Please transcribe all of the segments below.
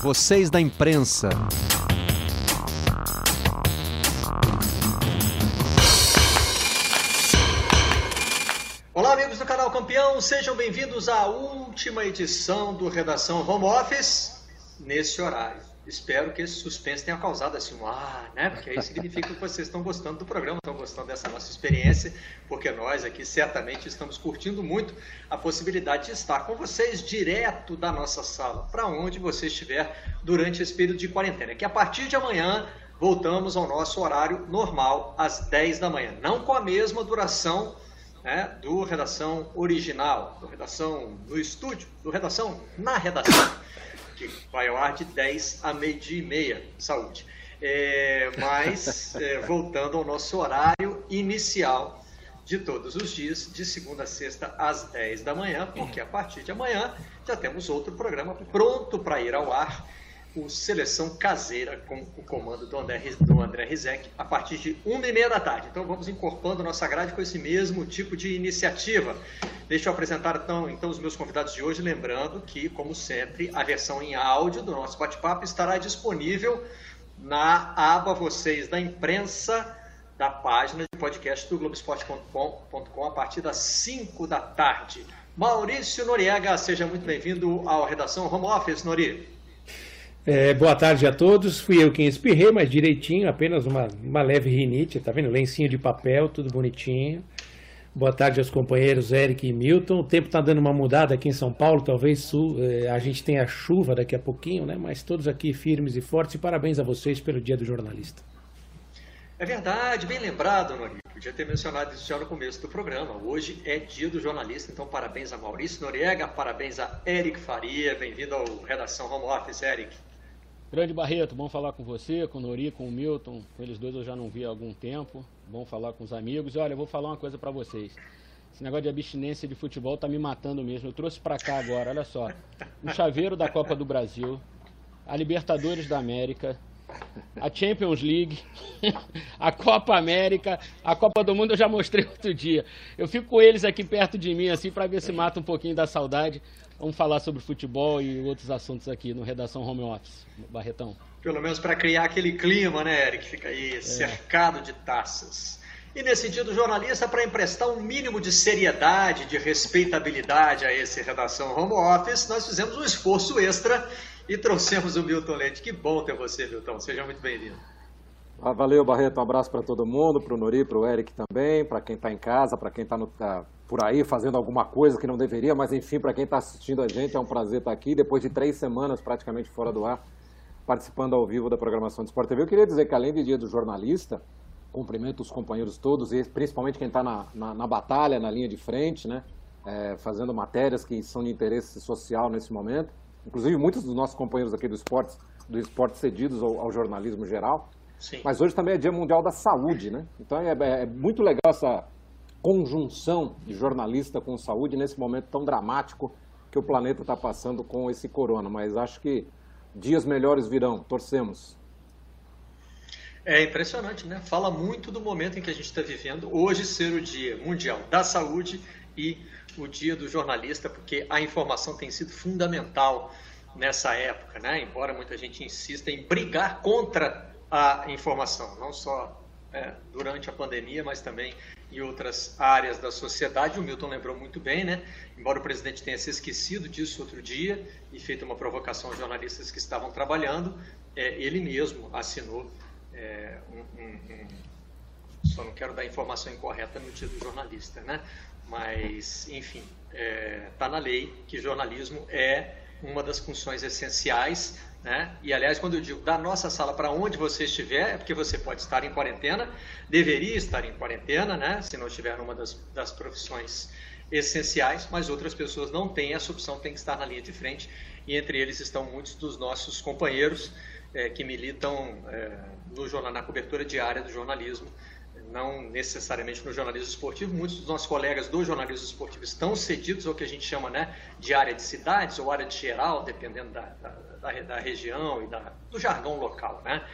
vocês da imprensa. Olá, amigos do canal Campeão, sejam bem-vindos à última edição do Redação Home Office nesse horário. Espero que esse suspense tenha causado assim um ah, né? Porque aí significa que vocês estão gostando do programa, estão gostando dessa nossa experiência, porque nós aqui certamente estamos curtindo muito a possibilidade de estar com vocês direto da nossa sala, para onde você estiver durante esse período de quarentena. Que a partir de amanhã voltamos ao nosso horário normal, às 10 da manhã. Não com a mesma duração né, do redação original, do redação no estúdio, do redação na redação que vai ao ar de 10 a meio-dia e meia. Saúde. É, mas, é, voltando ao nosso horário inicial de todos os dias, de segunda a sexta, às 10 da manhã, porque a partir de amanhã já temos outro programa pronto para ir ao ar o Seleção Caseira com o comando do André, do André Rizek a partir de uma e meia da tarde. Então vamos incorporando nossa grade com esse mesmo tipo de iniciativa. Deixa eu apresentar então, então os meus convidados de hoje, lembrando que, como sempre, a versão em áudio do nosso bate-papo estará disponível na aba Vocês da Imprensa da página de podcast do Globoesporte.com a partir das 5 da tarde. Maurício Noriega, seja muito bem-vindo ao Redação Home Office, Nori. É, boa tarde a todos. Fui eu quem espirrei, mas direitinho, apenas uma, uma leve rinite, tá vendo? Lencinho de papel, tudo bonitinho. Boa tarde aos companheiros Eric e Milton. O tempo está dando uma mudada aqui em São Paulo, talvez é, a gente tenha chuva daqui a pouquinho, né? Mas todos aqui firmes e fortes e parabéns a vocês pelo Dia do Jornalista. É verdade, bem lembrado, Nori. Podia ter mencionado isso já no começo do programa. Hoje é dia do jornalista, então parabéns a Maurício Noriega, parabéns a Eric Faria. Bem-vindo ao Redação Home Office, Eric. Grande Barreto, bom falar com você, com o Nori, com o Milton. Com eles dois eu já não vi há algum tempo. Bom falar com os amigos. E olha, eu vou falar uma coisa para vocês. Esse negócio de abstinência de futebol tá me matando mesmo. Eu trouxe para cá agora, olha só. O chaveiro da Copa do Brasil, a Libertadores da América, a Champions League, a Copa América, a Copa do Mundo eu já mostrei outro dia. Eu fico com eles aqui perto de mim, assim, para ver se mata um pouquinho da saudade. Vamos falar sobre futebol e outros assuntos aqui no Redação Home Office. Barretão. Pelo menos para criar aquele clima, né, Eric? Fica aí é. cercado de taças. E nesse dia do jornalista, para emprestar um mínimo de seriedade, de respeitabilidade a esse Redação Home Office, nós fizemos um esforço extra e trouxemos o Milton Leite. Que bom ter você, Milton. Seja muito bem-vindo. Ah, valeu, Barreto. Um abraço para todo mundo, para o Nori, para o Eric também, para quem está em casa, para quem está tá por aí fazendo alguma coisa que não deveria, mas enfim, para quem está assistindo a gente, é um prazer estar tá aqui, depois de três semanas praticamente fora do ar, participando ao vivo da programação do Sport TV. Eu queria dizer que além do dia do jornalista, cumprimento os companheiros todos, e principalmente quem está na, na, na, batalha, na linha de frente, né, é, fazendo matérias que são de interesse social nesse momento. Inclusive, muitos dos nossos companheiros aqui do esporte, do esporte cedidos ao, ao jornalismo geral. Sim. Mas hoje também é Dia Mundial da Saúde, né? Então é, é, é muito legal essa conjunção de jornalista com saúde nesse momento tão dramático que o planeta está passando com esse corona. Mas acho que dias melhores virão, torcemos. É impressionante, né? Fala muito do momento em que a gente está vivendo. Hoje ser o Dia Mundial da Saúde e o Dia do Jornalista, porque a informação tem sido fundamental nessa época, né? Embora muita gente insista em brigar contra a informação, não só é, durante a pandemia, mas também em outras áreas da sociedade. O Milton lembrou muito bem, né? Embora o presidente tenha se esquecido disso outro dia e feito uma provocação aos jornalistas que estavam trabalhando, é, ele mesmo assinou é, um, um, um, Só não quero dar informação incorreta no do jornalista, né? Mas, enfim, está é, tá na lei que jornalismo é uma das funções essenciais né? E aliás, quando eu digo da nossa sala para onde você estiver, é porque você pode estar em quarentena, deveria estar em quarentena, né? se não estiver numa das, das profissões essenciais, mas outras pessoas não têm essa opção, tem que estar na linha de frente, e entre eles estão muitos dos nossos companheiros é, que militam é, no jornal, na cobertura diária do jornalismo não necessariamente no jornalismo esportivo. Muitos dos nossos colegas do jornalismo esportivo estão cedidos ao que a gente chama né, de área de cidades ou área de geral, dependendo da, da, da, da região e da, do jargão local. Né?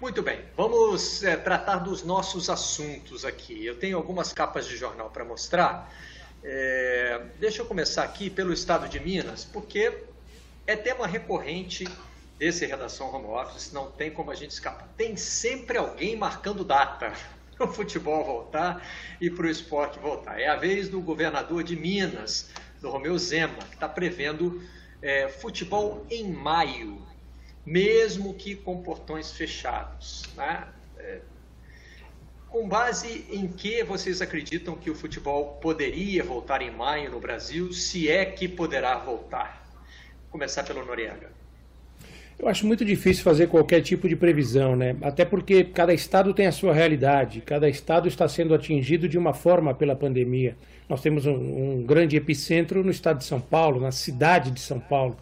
Muito bem, vamos é, tratar dos nossos assuntos aqui. Eu tenho algumas capas de jornal para mostrar. É, deixa eu começar aqui pelo estado de Minas, porque é tema recorrente desse Redação Home Office, não tem como a gente escapar. Tem sempre alguém marcando data para o futebol voltar e para o esporte voltar. É a vez do governador de Minas, do Romeu Zema, que está prevendo é, futebol em maio, mesmo que com portões fechados. Né? É, com base em que vocês acreditam que o futebol poderia voltar em maio no Brasil, se é que poderá voltar? Vou começar pelo Noriega. Eu acho muito difícil fazer qualquer tipo de previsão, né? Até porque cada estado tem a sua realidade, cada estado está sendo atingido de uma forma pela pandemia. Nós temos um, um grande epicentro no estado de São Paulo, na cidade de São Paulo,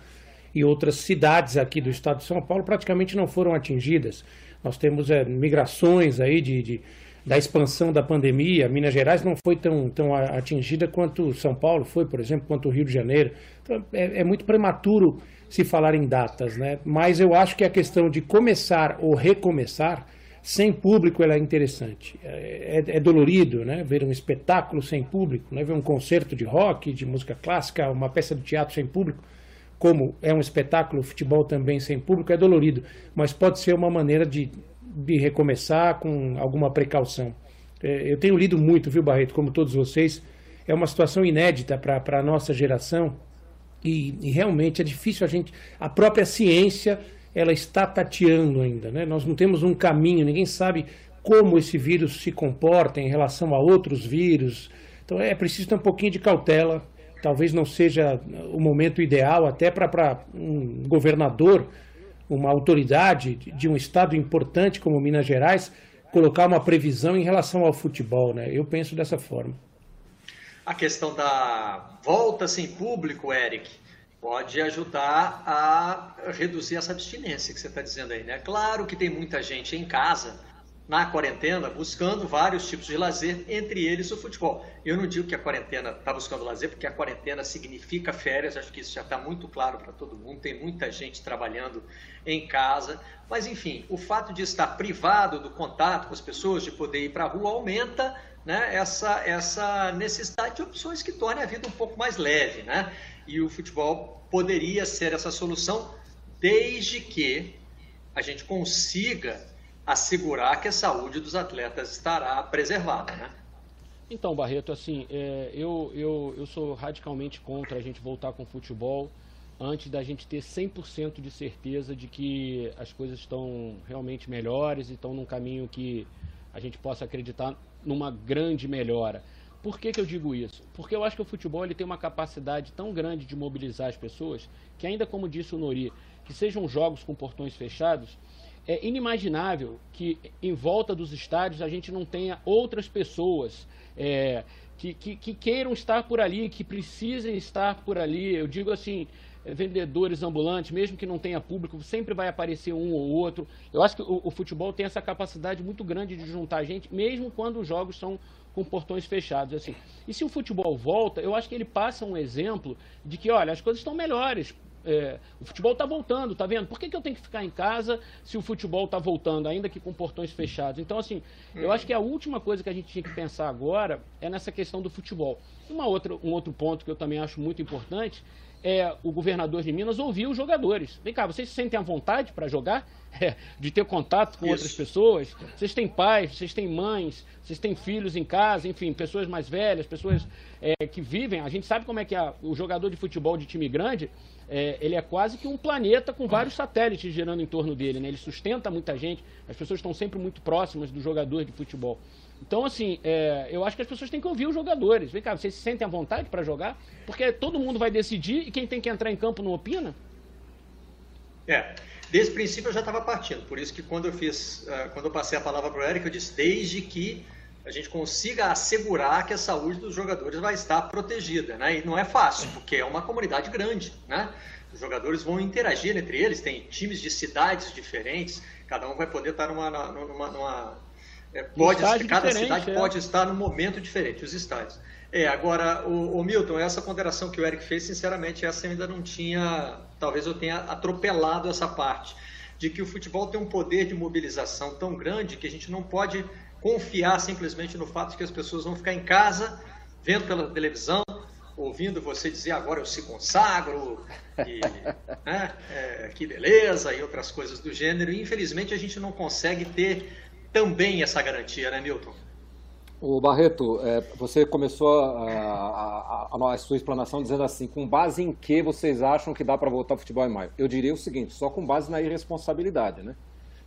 e outras cidades aqui do estado de São Paulo praticamente não foram atingidas. Nós temos é, migrações aí de, de, da expansão da pandemia. Minas Gerais não foi tão, tão atingida quanto São Paulo foi, por exemplo, quanto o Rio de Janeiro. Então, é, é muito prematuro se falar em datas, né? Mas eu acho que a questão de começar ou recomeçar sem público ela é interessante. É, é, é, dolorido, né? Ver um espetáculo sem público, né? Ver um concerto de rock, de música clássica, uma peça de teatro sem público, como é um espetáculo, futebol também sem público, é dolorido. Mas pode ser uma maneira de, de recomeçar com alguma precaução. É, eu tenho lido muito, viu, Barreto, como todos vocês. É uma situação inédita para a nossa geração e, e, realmente é difícil a gente. A própria ciência ela está tateando ainda, né? Nós não temos um caminho, ninguém sabe como esse vírus se comporta em relação a outros vírus. Então é preciso ter um pouquinho de cautela. Talvez não seja o momento ideal até para um governador, uma autoridade de um estado importante como Minas Gerais, colocar uma previsão em relação ao futebol, né? Eu penso dessa forma. A questão da volta sem público, Eric, pode ajudar a reduzir essa abstinência que você está dizendo aí, né? Claro que tem muita gente em casa, na quarentena, buscando vários tipos de lazer, entre eles o futebol. Eu não digo que a quarentena está buscando lazer, porque a quarentena significa férias, acho que isso já está muito claro para todo mundo, tem muita gente trabalhando em casa, mas enfim, o fato de estar privado do contato com as pessoas, de poder ir para a rua, aumenta né, essa, essa necessidade de opções que tornem a vida um pouco mais leve. Né? E o futebol poderia ser essa solução, desde que a gente consiga assegurar que a saúde dos atletas estará preservada. Né? Então, Barreto, assim, é, eu, eu, eu sou radicalmente contra a gente voltar com o futebol antes da gente ter 100% de certeza de que as coisas estão realmente melhores e estão num caminho que a gente possa acreditar numa grande melhora. Por que, que eu digo isso? Porque eu acho que o futebol ele tem uma capacidade tão grande de mobilizar as pessoas que, ainda como disse o Nori, que sejam jogos com portões fechados, é inimaginável que em volta dos estádios a gente não tenha outras pessoas é, que, que, que, queiram estar por ali, que precisem estar por ali. Eu digo assim, vendedores ambulantes, mesmo que não tenha público, sempre vai aparecer um ou outro. Eu acho que o, o, futebol tem essa capacidade muito grande de juntar gente, mesmo quando os jogos são com portões fechados. assim. E se o futebol volta, eu acho que ele passa um exemplo de que, olha, as coisas estão melhores. É, o futebol está voltando, tá vendo? Por que, que eu tenho que ficar em casa se o futebol está voltando, ainda que com portões fechados? Então, assim, eu acho que a última coisa que a gente tinha que pensar agora é nessa questão do futebol. Uma outra, um outro ponto que eu também acho muito importante é, o governador de Minas ouvir os jogadores. Vem cá, vocês se sentem à vontade para jogar? É, de ter contato com Isso. outras pessoas? Vocês têm pais, vocês têm mães, vocês têm filhos em casa, enfim, pessoas mais velhas, pessoas é, que vivem. A gente sabe como é que é o jogador de futebol de time grande, é, ele é quase que um planeta com vários satélites girando em torno dele. Né? Ele sustenta muita gente, as pessoas estão sempre muito próximas do jogador de futebol. Então, assim, é, eu acho que as pessoas têm que ouvir os jogadores. Vem cá, vocês se sentem à vontade para jogar? Porque todo mundo vai decidir e quem tem que entrar em campo não opina? É, desde o princípio eu já estava partindo. Por isso que quando eu fiz, uh, quando eu passei a palavra para o Eric, eu disse desde que a gente consiga assegurar que a saúde dos jogadores vai estar protegida, né? E não é fácil, porque é uma comunidade grande, né? Os jogadores vão interagir entre eles, tem times de cidades diferentes, cada um vai poder estar numa, numa, numa é, pode, cada cidade é. pode estar num momento diferente, os estádios. É, agora, o, o, Milton, essa ponderação que o Eric fez, sinceramente, essa ainda não tinha, talvez eu tenha atropelado essa parte, de que o futebol tem um poder de mobilização tão grande que a gente não pode confiar simplesmente no fato de que as pessoas vão ficar em casa, vendo pela televisão, ou ouvindo você dizer agora eu se consagro, e, né, é, que beleza, e outras coisas do gênero. E infelizmente a gente não consegue ter também essa garantia, né, Milton? O Barreto, é, você começou a, a, a, a, sua explanação dizendo assim, com base em que vocês acham que dá para voltar ao futebol em maio? Eu diria o seguinte, só com base na irresponsabilidade, né?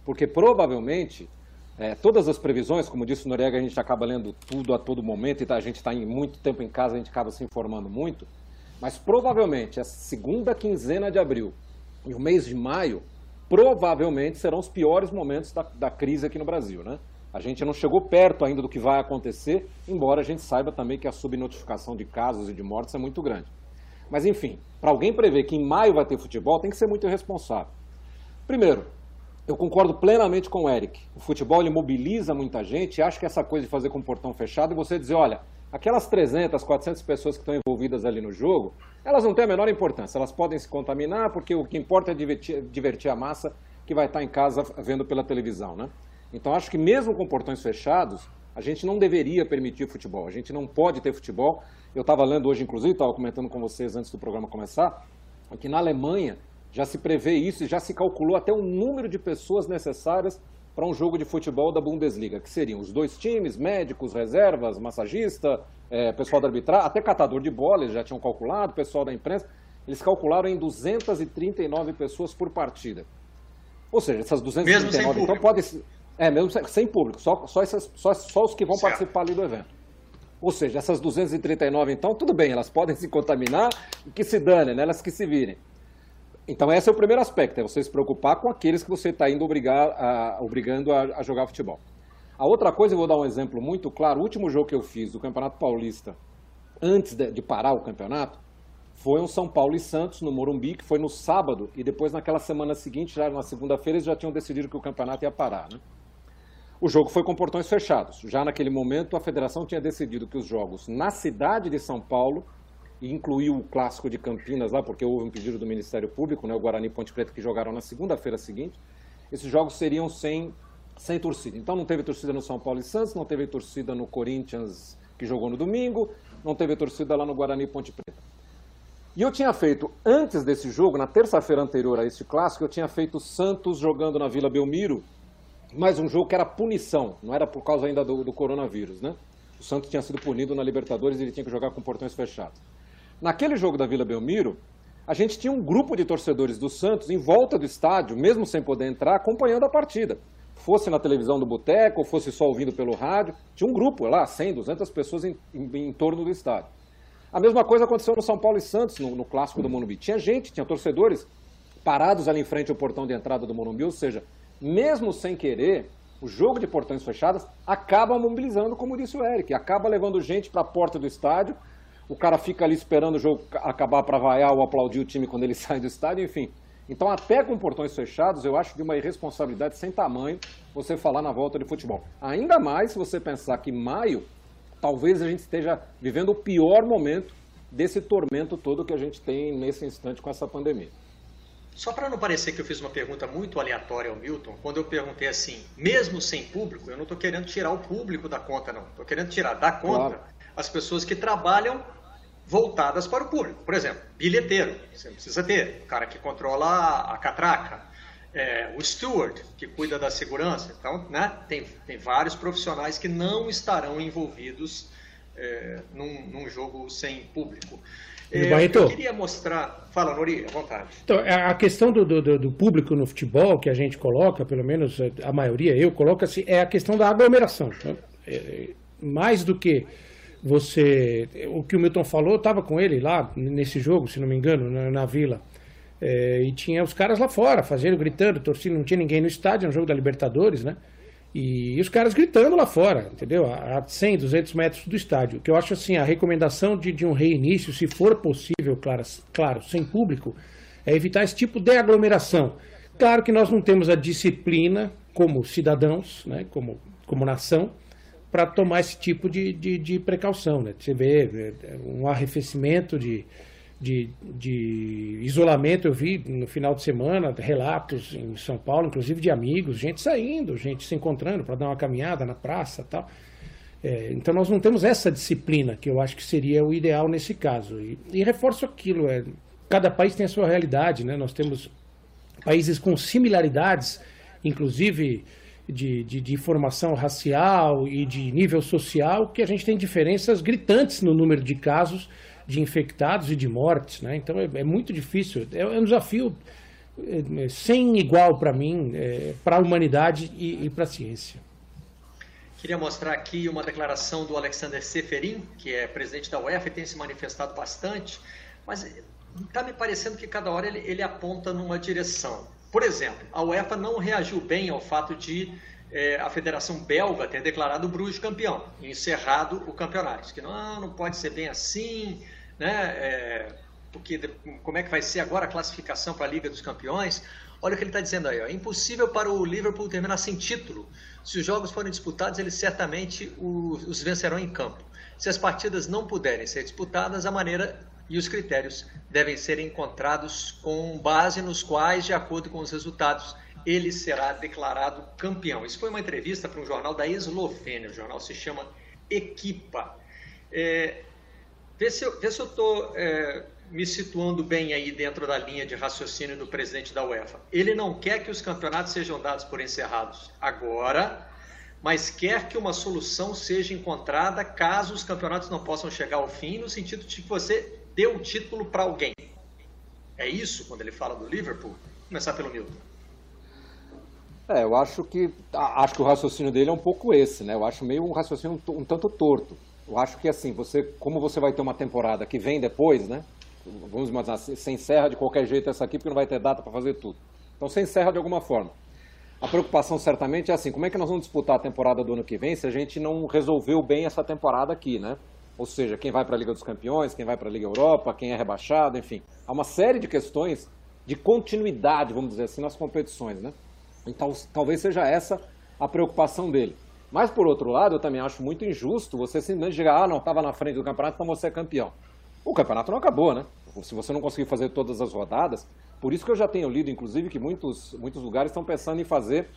Porque provavelmente é, todas as previsões, como disse o Noriega, a gente acaba lendo tudo a todo momento e tá, a gente está muito tempo em casa, a gente acaba se informando muito, mas provavelmente a segunda quinzena de abril e o mês de maio provavelmente serão os piores momentos da, da crise aqui no Brasil, né? A gente não chegou perto ainda do que vai acontecer, embora a gente saiba também que a subnotificação de casos e de mortes é muito grande. Mas enfim, para alguém prever que em maio vai ter futebol, tem que ser muito irresponsável. Primeiro, eu concordo plenamente com o Eric. O futebol ele mobiliza muita gente acho que essa coisa de fazer com o portão fechado e você dizer, olha, aquelas 300, 400 pessoas que estão envolvidas ali no jogo, elas não têm a menor importância. Elas podem se contaminar porque o que importa é divertir, divertir a massa que vai estar em casa vendo pela televisão, né? Então, acho que mesmo com portões fechados, a gente não deveria permitir futebol. A gente não pode ter futebol. Eu estava lendo hoje, inclusive, estava comentando com vocês antes do programa começar, que na Alemanha já se prevê isso e já se calculou até o número de pessoas necessárias para um jogo de futebol da Bundesliga, que seriam os dois times, médicos, reservas, massagista, é, pessoal da arbitragem, até catador de bola, eles já tinham calculado, pessoal da imprensa, eles calcularam em 239 pessoas por partida. Ou seja, essas 239, então pode é, mesmo sem público, só, só, essas, só, só os que vão certo. participar ali do evento. Ou seja, essas 239, então, tudo bem, elas podem se contaminar e que se danem, né? elas que se virem. Então, esse é o primeiro aspecto, é você se preocupar com aqueles que você está indo obrigar a, obrigando a, a, jogar futebol. A outra coisa, eu vou dar um exemplo muito claro, o último jogo que eu fiz do Campeonato Paulista, antes de, de parar o campeonato, foi um São Paulo e Santos no Morumbi, que foi no sábado, e depois naquela semana seguinte, já na segunda-feira, eles já tinham decidido que o campeonato ia parar, né? O jogo foi com portões fechados. Já naquele momento, a federação tinha decidido que os jogos na cidade de São Paulo, e incluiu o clássico de Campinas lá, porque houve um pedido do Ministério Público, né, o Guarani e Ponte Preta, que jogaram na segunda-feira seguinte, esses jogos seriam sem, sem torcida. Então não teve torcida no São Paulo e Santos, não teve torcida no Corinthians, que jogou no domingo, não teve torcida lá no Guarani e Ponte Preta. E eu tinha feito, antes desse jogo, na terça-feira anterior a este clássico, eu tinha feito Santos jogando na Vila Belmiro, mais um jogo que era punição, não era por causa ainda do, do coronavírus, né? O Santos tinha sido punido na Libertadores e ele tinha que jogar com portões fechados. Naquele jogo da Vila Belmiro, a gente tinha um grupo de torcedores do Santos em volta do estádio, mesmo sem poder entrar, acompanhando a partida. Fosse na televisão do boteco, ou fosse só ouvindo pelo rádio, tinha um grupo lá, 100, 200 pessoas em, em, em torno do estádio. A mesma coisa aconteceu no São Paulo e Santos, no, no clássico do Morumbi. Tinha gente, tinha torcedores parados ali em frente ao portão de entrada do Morumbi, ou seja, mesmo sem querer, o jogo de portões fechados acaba mobilizando, como disse o Eric, acaba levando gente para a porta do estádio, o cara fica ali esperando o jogo acabar para vaiar ou aplaudir o time quando ele sai do estádio, enfim. Então, até com portões fechados, eu acho de uma irresponsabilidade sem tamanho você falar na volta de futebol. Ainda mais se você pensar que maio, talvez a gente esteja vivendo o pior momento desse tormento todo que a gente tem nesse instante com essa pandemia. Só para não parecer que eu fiz uma pergunta muito aleatória ao Milton, quando eu perguntei assim, mesmo sem público, eu não estou querendo tirar o público da conta, não. Estou querendo tirar da conta claro. as pessoas que trabalham voltadas para o público. Por exemplo, bilheteiro, você precisa ter, o cara que controla a catraca, é, o steward, que cuida da segurança. Então, né, tem, tem vários profissionais que não estarão envolvidos é, num, num jogo sem público. É, Barreto, eu queria mostrar. Fala, Nori, à vontade. Então, a questão do, do, do, público no futebol que a gente coloca, pelo menos a maioria eu coloco assim, é a questão da aglomeração. Né? É, mais do que você. O que o Milton falou, eu estava com ele lá nesse jogo, se não me engano, na, na vila. É, e tinha os caras lá fora, fazendo, gritando, torcendo, não tinha ninguém no estádio, no jogo da Libertadores, né? E, os caras gritando lá fora, entendeu? A 100, 200 metros do estádio. Que eu acho assim, a recomendação de, de um reinício, se for possível, claro, claro, sem público, é evitar esse tipo de aglomeração. Claro que nós não temos a disciplina como cidadãos, né, como, como nação, para tomar esse tipo de, de, de precaução. Né? Você vê é, um arrefecimento de, de, de isolamento, eu vi no final de semana relatos em São Paulo, inclusive de amigos, gente saindo, gente se encontrando para dar uma caminhada na praça tal. É, então nós não temos essa disciplina, que eu acho que seria o ideal nesse caso. E, e reforço aquilo, é, cada país tem a sua realidade, né? Nós temos países com similaridades, inclusive de, de, de, formação racial e de nível social, que a gente tem diferenças gritantes no número de casos de infectados e de mortes. Né? Então é, é muito difícil, é, é um desafio é, sem igual para mim, é, para a humanidade e, e para a ciência. Queria mostrar aqui uma declaração do Alexander Seferin, que é presidente da UEFA e tem se manifestado bastante, mas está me parecendo que cada hora ele, ele aponta numa direção. Por exemplo, a UEFA não reagiu bem ao fato de é, a Federação Belga ter declarado o Bruges campeão e encerrado o campeonato. Que não, não pode ser bem assim, né? É, porque como é que vai ser agora a classificação para a Liga dos Campeões? Olha o que ele está dizendo aí. Ó. É impossível para o Liverpool terminar sem título. Se os jogos forem disputados, eles certamente os, os vencerão em campo. Se as partidas não puderem ser disputadas, a maneira e os critérios devem ser encontrados com base nos quais, de acordo com os resultados, ele será declarado campeão. Isso foi uma entrevista para um jornal da Eslovênia, o jornal se chama Equipa. É, vê se eu estou é, me situando bem aí dentro da linha de raciocínio do presidente da UEFA. Ele não quer que os campeonatos sejam dados por encerrados agora, mas quer que uma solução seja encontrada caso os campeonatos não possam chegar ao fim, no sentido de que você deu o título para alguém. É isso quando ele fala do Liverpool? Vou começar pelo Milton. É, eu acho que acho que o raciocínio dele é um pouco esse, né? Eu acho meio um raciocínio um, um tanto torto. Eu acho que assim, você, como você vai ter uma temporada que vem depois, né? Vamos imaginar, você encerra de qualquer jeito essa aqui porque não vai ter data para fazer tudo. Então você encerra de alguma forma. A preocupação certamente é assim, como é que nós vamos disputar a temporada do ano que vem se a gente não resolveu bem essa temporada aqui, né? Ou seja, quem vai para a Liga dos Campeões, quem vai para a Liga Europa, quem é rebaixado, enfim. Há uma série de questões de continuidade, vamos dizer assim, nas competições, né? Então, talvez seja essa a preocupação dele. Mas, por outro lado, eu também acho muito injusto você simplesmente dizer, ah, não, estava na frente do campeonato, então você é campeão. O campeonato não acabou, né? Se você não conseguir fazer todas as rodadas, por isso que eu já tenho lido, inclusive, que muitos, muitos lugares estão pensando em fazer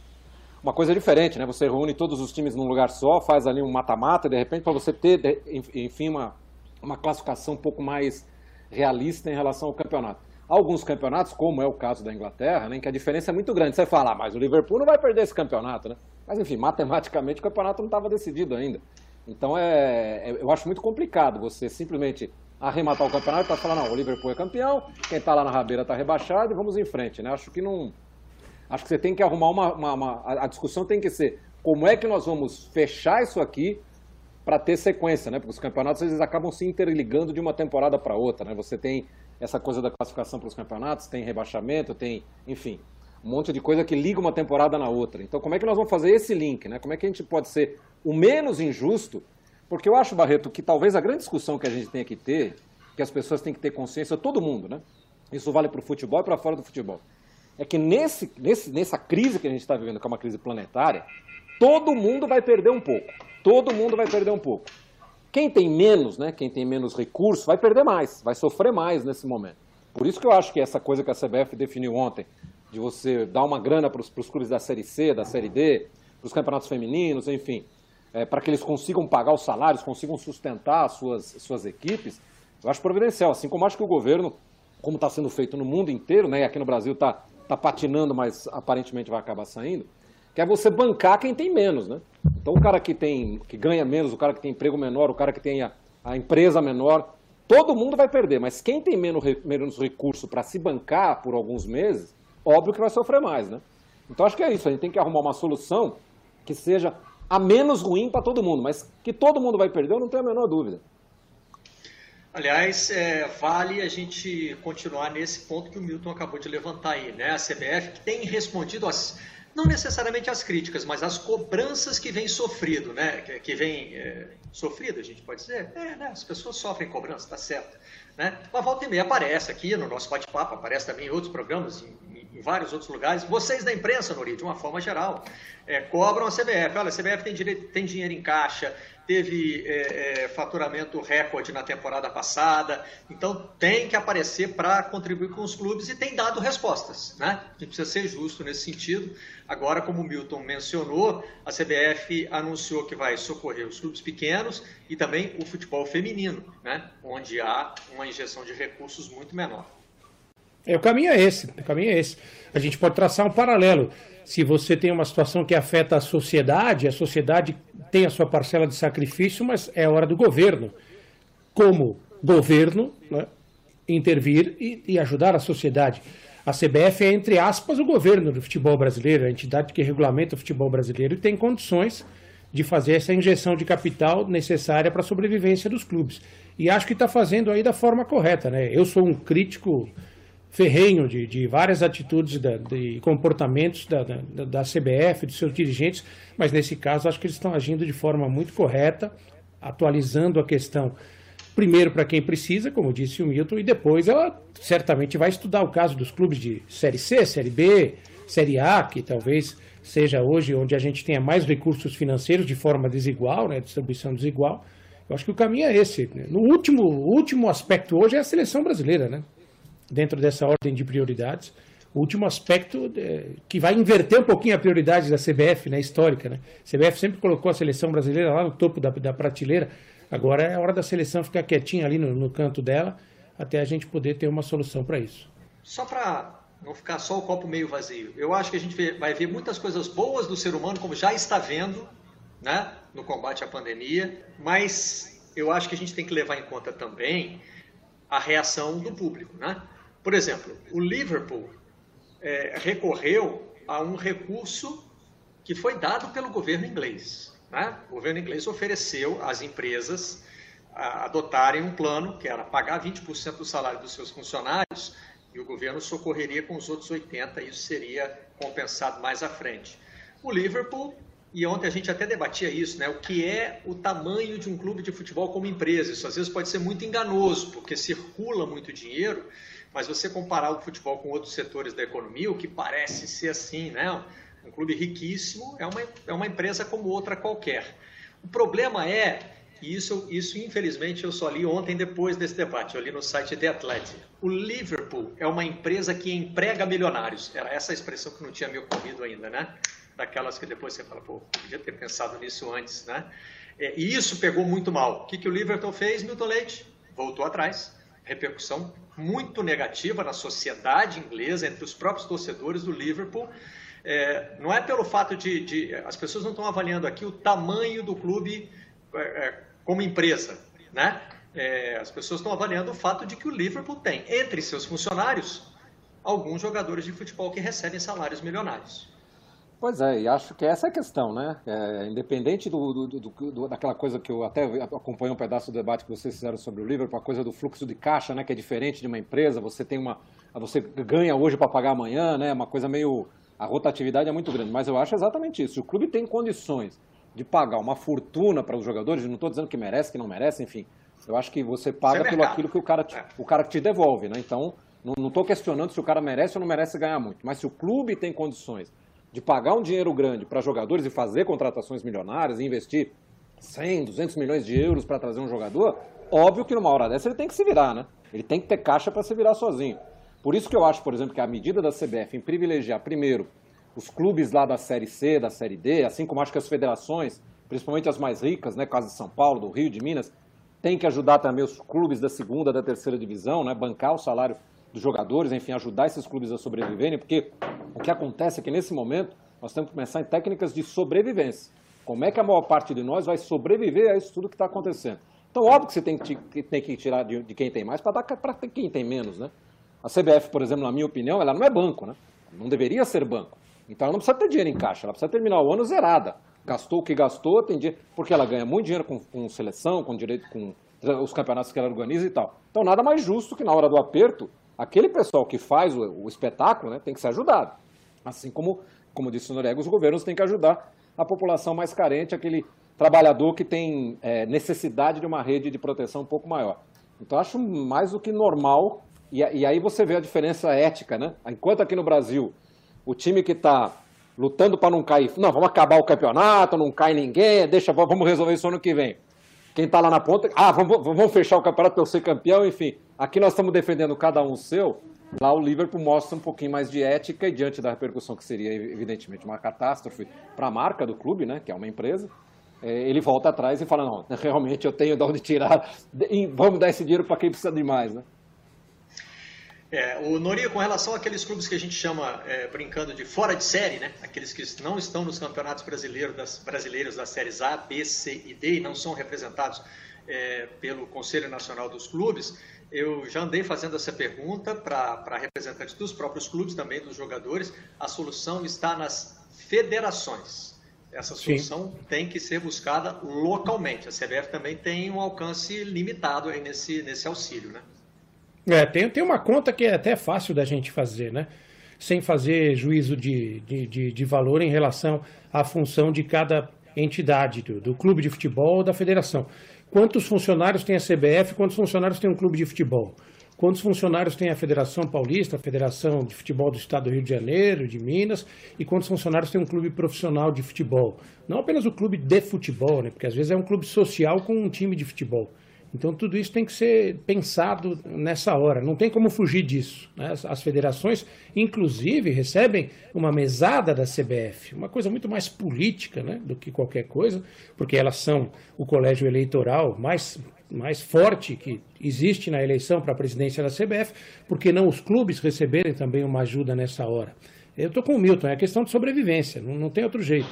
uma coisa diferente, né? Você reúne todos os times num lugar só, faz ali um mata-mata, de repente, para você ter, enfim, uma, uma classificação um pouco mais realista em relação ao campeonato. Alguns campeonatos, como é o caso da Inglaterra, né, em que a diferença é muito grande. Você fala, ah, mas o Liverpool não vai perder esse campeonato, né? Mas, enfim, matematicamente o campeonato não estava decidido ainda. Então, é, é, eu acho muito complicado você simplesmente arrematar o campeonato e falando, não, o Liverpool é campeão, quem está lá na rabeira está rebaixado e vamos em frente, né? Acho que não, Acho que você tem que arrumar uma, uma, uma, A discussão tem que ser como é que nós vamos fechar isso aqui para ter sequência, né? Porque os campeonatos vezes acabam se interligando de uma temporada para outra, né? Você tem essa coisa da classificação para os campeonatos, tem rebaixamento, tem, enfim, um monte de coisa que liga uma temporada na outra. Então, como é que nós vamos fazer esse link, né? Como é que a gente pode ser o menos injusto? Porque eu acho, Barreto, que talvez a grande discussão que a gente tenha que ter, que as pessoas têm que ter consciência, todo mundo, né? Isso vale para o futebol e para fora do futebol é que nesse, nesse, nessa crise que a gente está vivendo, que é uma crise planetária, todo mundo vai perder um pouco. Todo mundo vai perder um pouco. Quem tem menos, né, quem tem menos recursos, vai perder mais, vai sofrer mais nesse momento. Por isso que eu acho que essa coisa que a CBF definiu ontem, de você dar uma grana para os clubes da Série C, da Série D, para os campeonatos femininos, enfim, é, para que eles consigam pagar os salários, consigam sustentar as suas, suas equipes, eu acho providencial. Assim como acho que o governo, como está sendo feito no mundo inteiro, né, e aqui no Brasil está está patinando, mas aparentemente vai acabar saindo, que é você bancar quem tem menos, né? Então o cara que tem, que ganha menos, o cara que tem emprego menor, o cara que tem a, a empresa menor, todo mundo vai perder, mas quem tem menos, menos recurso para se bancar por alguns meses, óbvio que vai sofrer mais, né? Então acho que é isso, a gente tem que arrumar uma solução que seja a menos ruim para todo mundo, mas que todo mundo vai perder, eu não tenho a menor dúvida. Aliás, é, vale a gente continuar nesse ponto que o Milton acabou de levantar aí, né? A CBF que tem respondido às, não necessariamente às críticas, mas às cobranças que vem sofrido, né? Que, que vem é, sofrido, a gente pode dizer. É, né? As pessoas sofrem cobrança, tá certo. Né? Uma volta e meia aparece aqui no nosso bate-papo, aparece também em outros programas, em, em, vários outros lugares. Vocês da imprensa, Nori, de uma forma geral, é, cobram a CBF. Olha, a CBF tem, direito, tem dinheiro em caixa, teve é, é, faturamento recorde na temporada passada, então tem que aparecer para contribuir com os clubes e tem dado respostas. Né? A gente precisa ser justo nesse sentido. Agora, como o Milton mencionou, a CBF anunciou que vai socorrer os clubes pequenos e também o futebol feminino, né? onde há uma injeção de recursos muito menor. É, o caminho é esse, o caminho é esse. A gente pode traçar um paralelo se você tem uma situação que afeta a sociedade, a sociedade tem a sua parcela de sacrifício, mas é hora do governo, como governo, né, intervir e, e, ajudar a sociedade. A CBF é, entre aspas, o governo do futebol brasileiro, a entidade que regulamenta o futebol brasileiro e tem condições de fazer essa injeção de capital necessária para a sobrevivência dos clubes. E acho que está fazendo aí da forma correta. Né? Eu sou um crítico ferrenho de, de várias atitudes de comportamentos da, da, da CBF, dos seus dirigentes, mas nesse caso acho que eles estão agindo de forma muito correta, atualizando a questão primeiro para quem precisa, como disse o Milton, e depois ela certamente vai estudar o caso dos clubes de Série C, Série B, Série A, que talvez seja hoje onde a gente tenha mais recursos financeiros de forma desigual, né, distribuição desigual. Eu acho que o caminho é esse. No último, último aspecto hoje é a seleção brasileira, né? Dentro dessa ordem de prioridades. O último aspecto é, que vai inverter um pouquinho a prioridade da CBF, né, histórica. Né? A CBF sempre colocou a seleção brasileira lá no topo da, da prateleira. Agora é hora da seleção ficar quietinha ali no, no canto dela, até a gente poder ter uma solução para isso. Só para não ficar só o copo meio vazio, eu acho que a gente vai ver muitas coisas boas do ser humano, como já está vendo né, no combate à pandemia, mas eu acho que a gente tem que levar em conta também a reação do público. Né? Por exemplo, o Liverpool é, recorreu a um recurso que foi dado pelo governo inglês. Né? O governo inglês ofereceu às empresas adotarem um plano que era pagar 20% do salário dos seus funcionários e o governo socorreria com os outros 80%, isso seria compensado mais à frente. O Liverpool, e ontem a gente até debatia isso, né? o que é o tamanho de um clube de futebol como empresa. Isso às vezes pode ser muito enganoso, porque circula muito dinheiro mas você comparar o futebol com outros setores da economia, o que parece ser assim, né? Um clube riquíssimo é uma, é uma empresa como outra qualquer. O problema é, e isso, isso infelizmente eu só li ontem depois desse debate, eu li no site The Athletic. O Liverpool é uma empresa que emprega milionários. Era essa a expressão que não tinha me ocorrido ainda, né? Daquelas que depois você fala, pô, podia ter pensado nisso antes, né? É, e isso pegou muito mal. O que, que o Liverpool fez, Milton Leite? Voltou atrás. Repercussão muito negativa na sociedade inglesa, entre os próprios torcedores do Liverpool. É, não é pelo fato de, de, As pessoas não estão avaliando aqui o tamanho do clube é, é, como empresa. Né? É, as pessoas estão avaliando o fato de que o Liverpool tem, entre seus funcionários, alguns jogadores de futebol que recebem salários milionários. Pois é, e acho que essa é a questão, né? É, independente do, do, do, daquela coisa que eu até acompanhei um pedaço do debate que vocês fizeram sobre o Liverpool, a coisa do fluxo de caixa, né? Que é diferente de uma empresa, você tem uma. Você ganha hoje para pagar amanhã, né? Uma coisa meio. A rotatividade é muito grande, mas eu acho exatamente isso. Se o clube tem condições de pagar uma fortuna para os jogadores, não estou dizendo que merece, que não merece, enfim. Eu acho que você paga é pelo aquilo que o cara, te, é. o cara te devolve, né? Então, não estou questionando se o cara merece ou não merece ganhar muito, mas se o clube tem condições de pagar um dinheiro grande para jogadores e fazer contratações milionárias, e investir 100, 200 milhões de euros para trazer um jogador, óbvio que numa hora dessa ele tem que se virar, né? Ele tem que ter caixa para se virar sozinho. Por isso que eu acho, por exemplo, que a medida da CBF em privilegiar, primeiro, os clubes lá da Série C, da Série D, assim como acho que as federações, principalmente as mais ricas, né, caso de São Paulo, do Rio, de Minas, tem que ajudar também os clubes da segunda, da terceira divisão, né, bancar o salário dos jogadores, enfim, ajudar esses clubes a sobreviverem, porque o que acontece é que nesse momento nós temos que pensar em técnicas de sobrevivência. Como é que a maior parte de nós vai sobreviver a isso tudo que está acontecendo? Então, óbvio que você tem que, tem que tirar de, de quem tem mais para dar para quem tem menos, né? A CBF, por exemplo, na minha opinião, ela não é banco, né? Não deveria ser banco. Então ela não precisa ter dinheiro em caixa, ela precisa terminar o ano zerada. Gastou o que gastou, tem dinheiro, porque ela ganha muito dinheiro com, com seleção, com direito, com os campeonatos que ela organiza e tal. Então nada mais justo que na hora do aperto aquele pessoal que faz o, o espetáculo né, tem que ser ajudado. Assim como, como disse o Noriega, os governos têm que ajudar a população mais carente, aquele trabalhador que tem é, necessidade de uma rede de proteção um pouco maior. Então, acho mais do que normal, e, e aí você vê a diferença ética, né? Enquanto aqui no Brasil, o time que está lutando para não cair. Não, vamos acabar o campeonato, não cai ninguém, deixa, vamos resolver isso ano que vem. Quem está lá na ponta, ah, vamos, vamos fechar o campeonato para eu ser campeão, enfim. Aqui nós estamos defendendo cada um o seu. Lá o Liverpool mostra um pouquinho mais de ética e diante da repercussão que seria, evidentemente, uma catástrofe para a marca do clube, né, que é uma empresa, é, ele volta atrás e fala, não, realmente eu tenho de onde tirar, vamos dar esse dinheiro para quem precisa de mais, né? É, o Nori, com relação àqueles clubes que a gente chama, é, brincando de fora de série, né? aqueles que não estão nos campeonatos brasileiros das, brasileiros das séries A, B, C e D e não são representados é, pelo Conselho Nacional dos Clubes, eu já andei fazendo essa pergunta para representantes dos próprios clubes, também dos jogadores. A solução está nas federações. Essa solução Sim. tem que ser buscada localmente. A CBF também tem um alcance limitado aí nesse, nesse auxílio, né? É, tem, tem uma conta que é até fácil da gente fazer, né? Sem fazer juízo de, de, de, de valor em relação à função de cada entidade, do, do clube de futebol ou da federação. Quantos funcionários tem a CBF, quantos funcionários tem um clube de futebol? Quantos funcionários tem a Federação Paulista, a Federação de Futebol do Estado do Rio de Janeiro, de Minas, e quantos funcionários tem um clube profissional de futebol? Não apenas o clube de futebol, né? porque às vezes é um clube social com um time de futebol. Então, tudo isso tem que ser pensado nessa hora, não tem como fugir disso. Né? As, federações, inclusive, recebem uma mesada da CBF, uma coisa muito mais política né, do que qualquer coisa, porque elas são o colégio eleitoral mais, mais forte que existe na eleição para a presidência da CBF, porque não os clubes receberem também uma ajuda nessa hora. Eu estou com o Milton, é questão de sobrevivência, não, não tem outro jeito.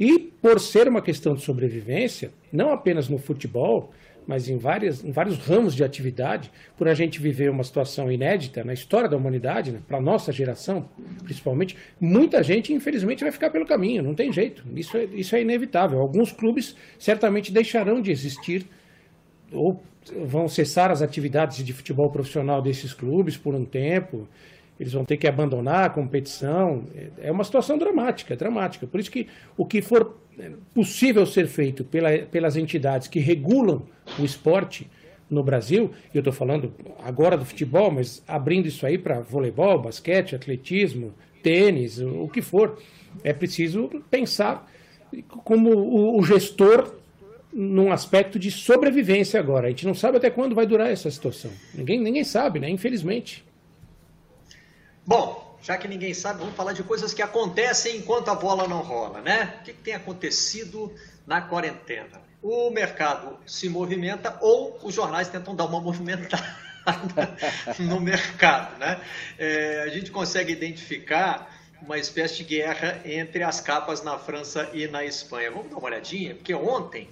E por ser uma questão de sobrevivência, não apenas no futebol, mas em, várias, em vários ramos de atividade, por a gente viver uma situação inédita na história da humanidade, né, para a nossa geração, principalmente, muita gente, infelizmente, vai ficar pelo caminho, não tem jeito. Isso é, isso é inevitável. Alguns clubes certamente deixarão de existir ou vão cessar as atividades de futebol profissional desses clubes por um tempo eles vão ter que abandonar a competição. É uma situação dramática, dramática. Por isso que o que for possível ser feito pela, pelas entidades que regulam o esporte no Brasil, eu estou falando agora do futebol, mas abrindo isso aí para voleibol, basquete, atletismo, tênis, o, o que for, é preciso pensar como o, o gestor num aspecto de sobrevivência agora. A gente não sabe até quando vai durar essa situação. Ninguém, ninguém sabe, né? Infelizmente. Bom, já que ninguém sabe, vamos falar de coisas que acontecem enquanto a bola não rola, né? O que tem acontecido na quarentena? O mercado se movimenta ou os jornais tentam dar uma movimentada no mercado, né? É, a gente consegue identificar uma espécie de guerra entre as capas na França e na Espanha. Vamos dar uma olhadinha, porque ontem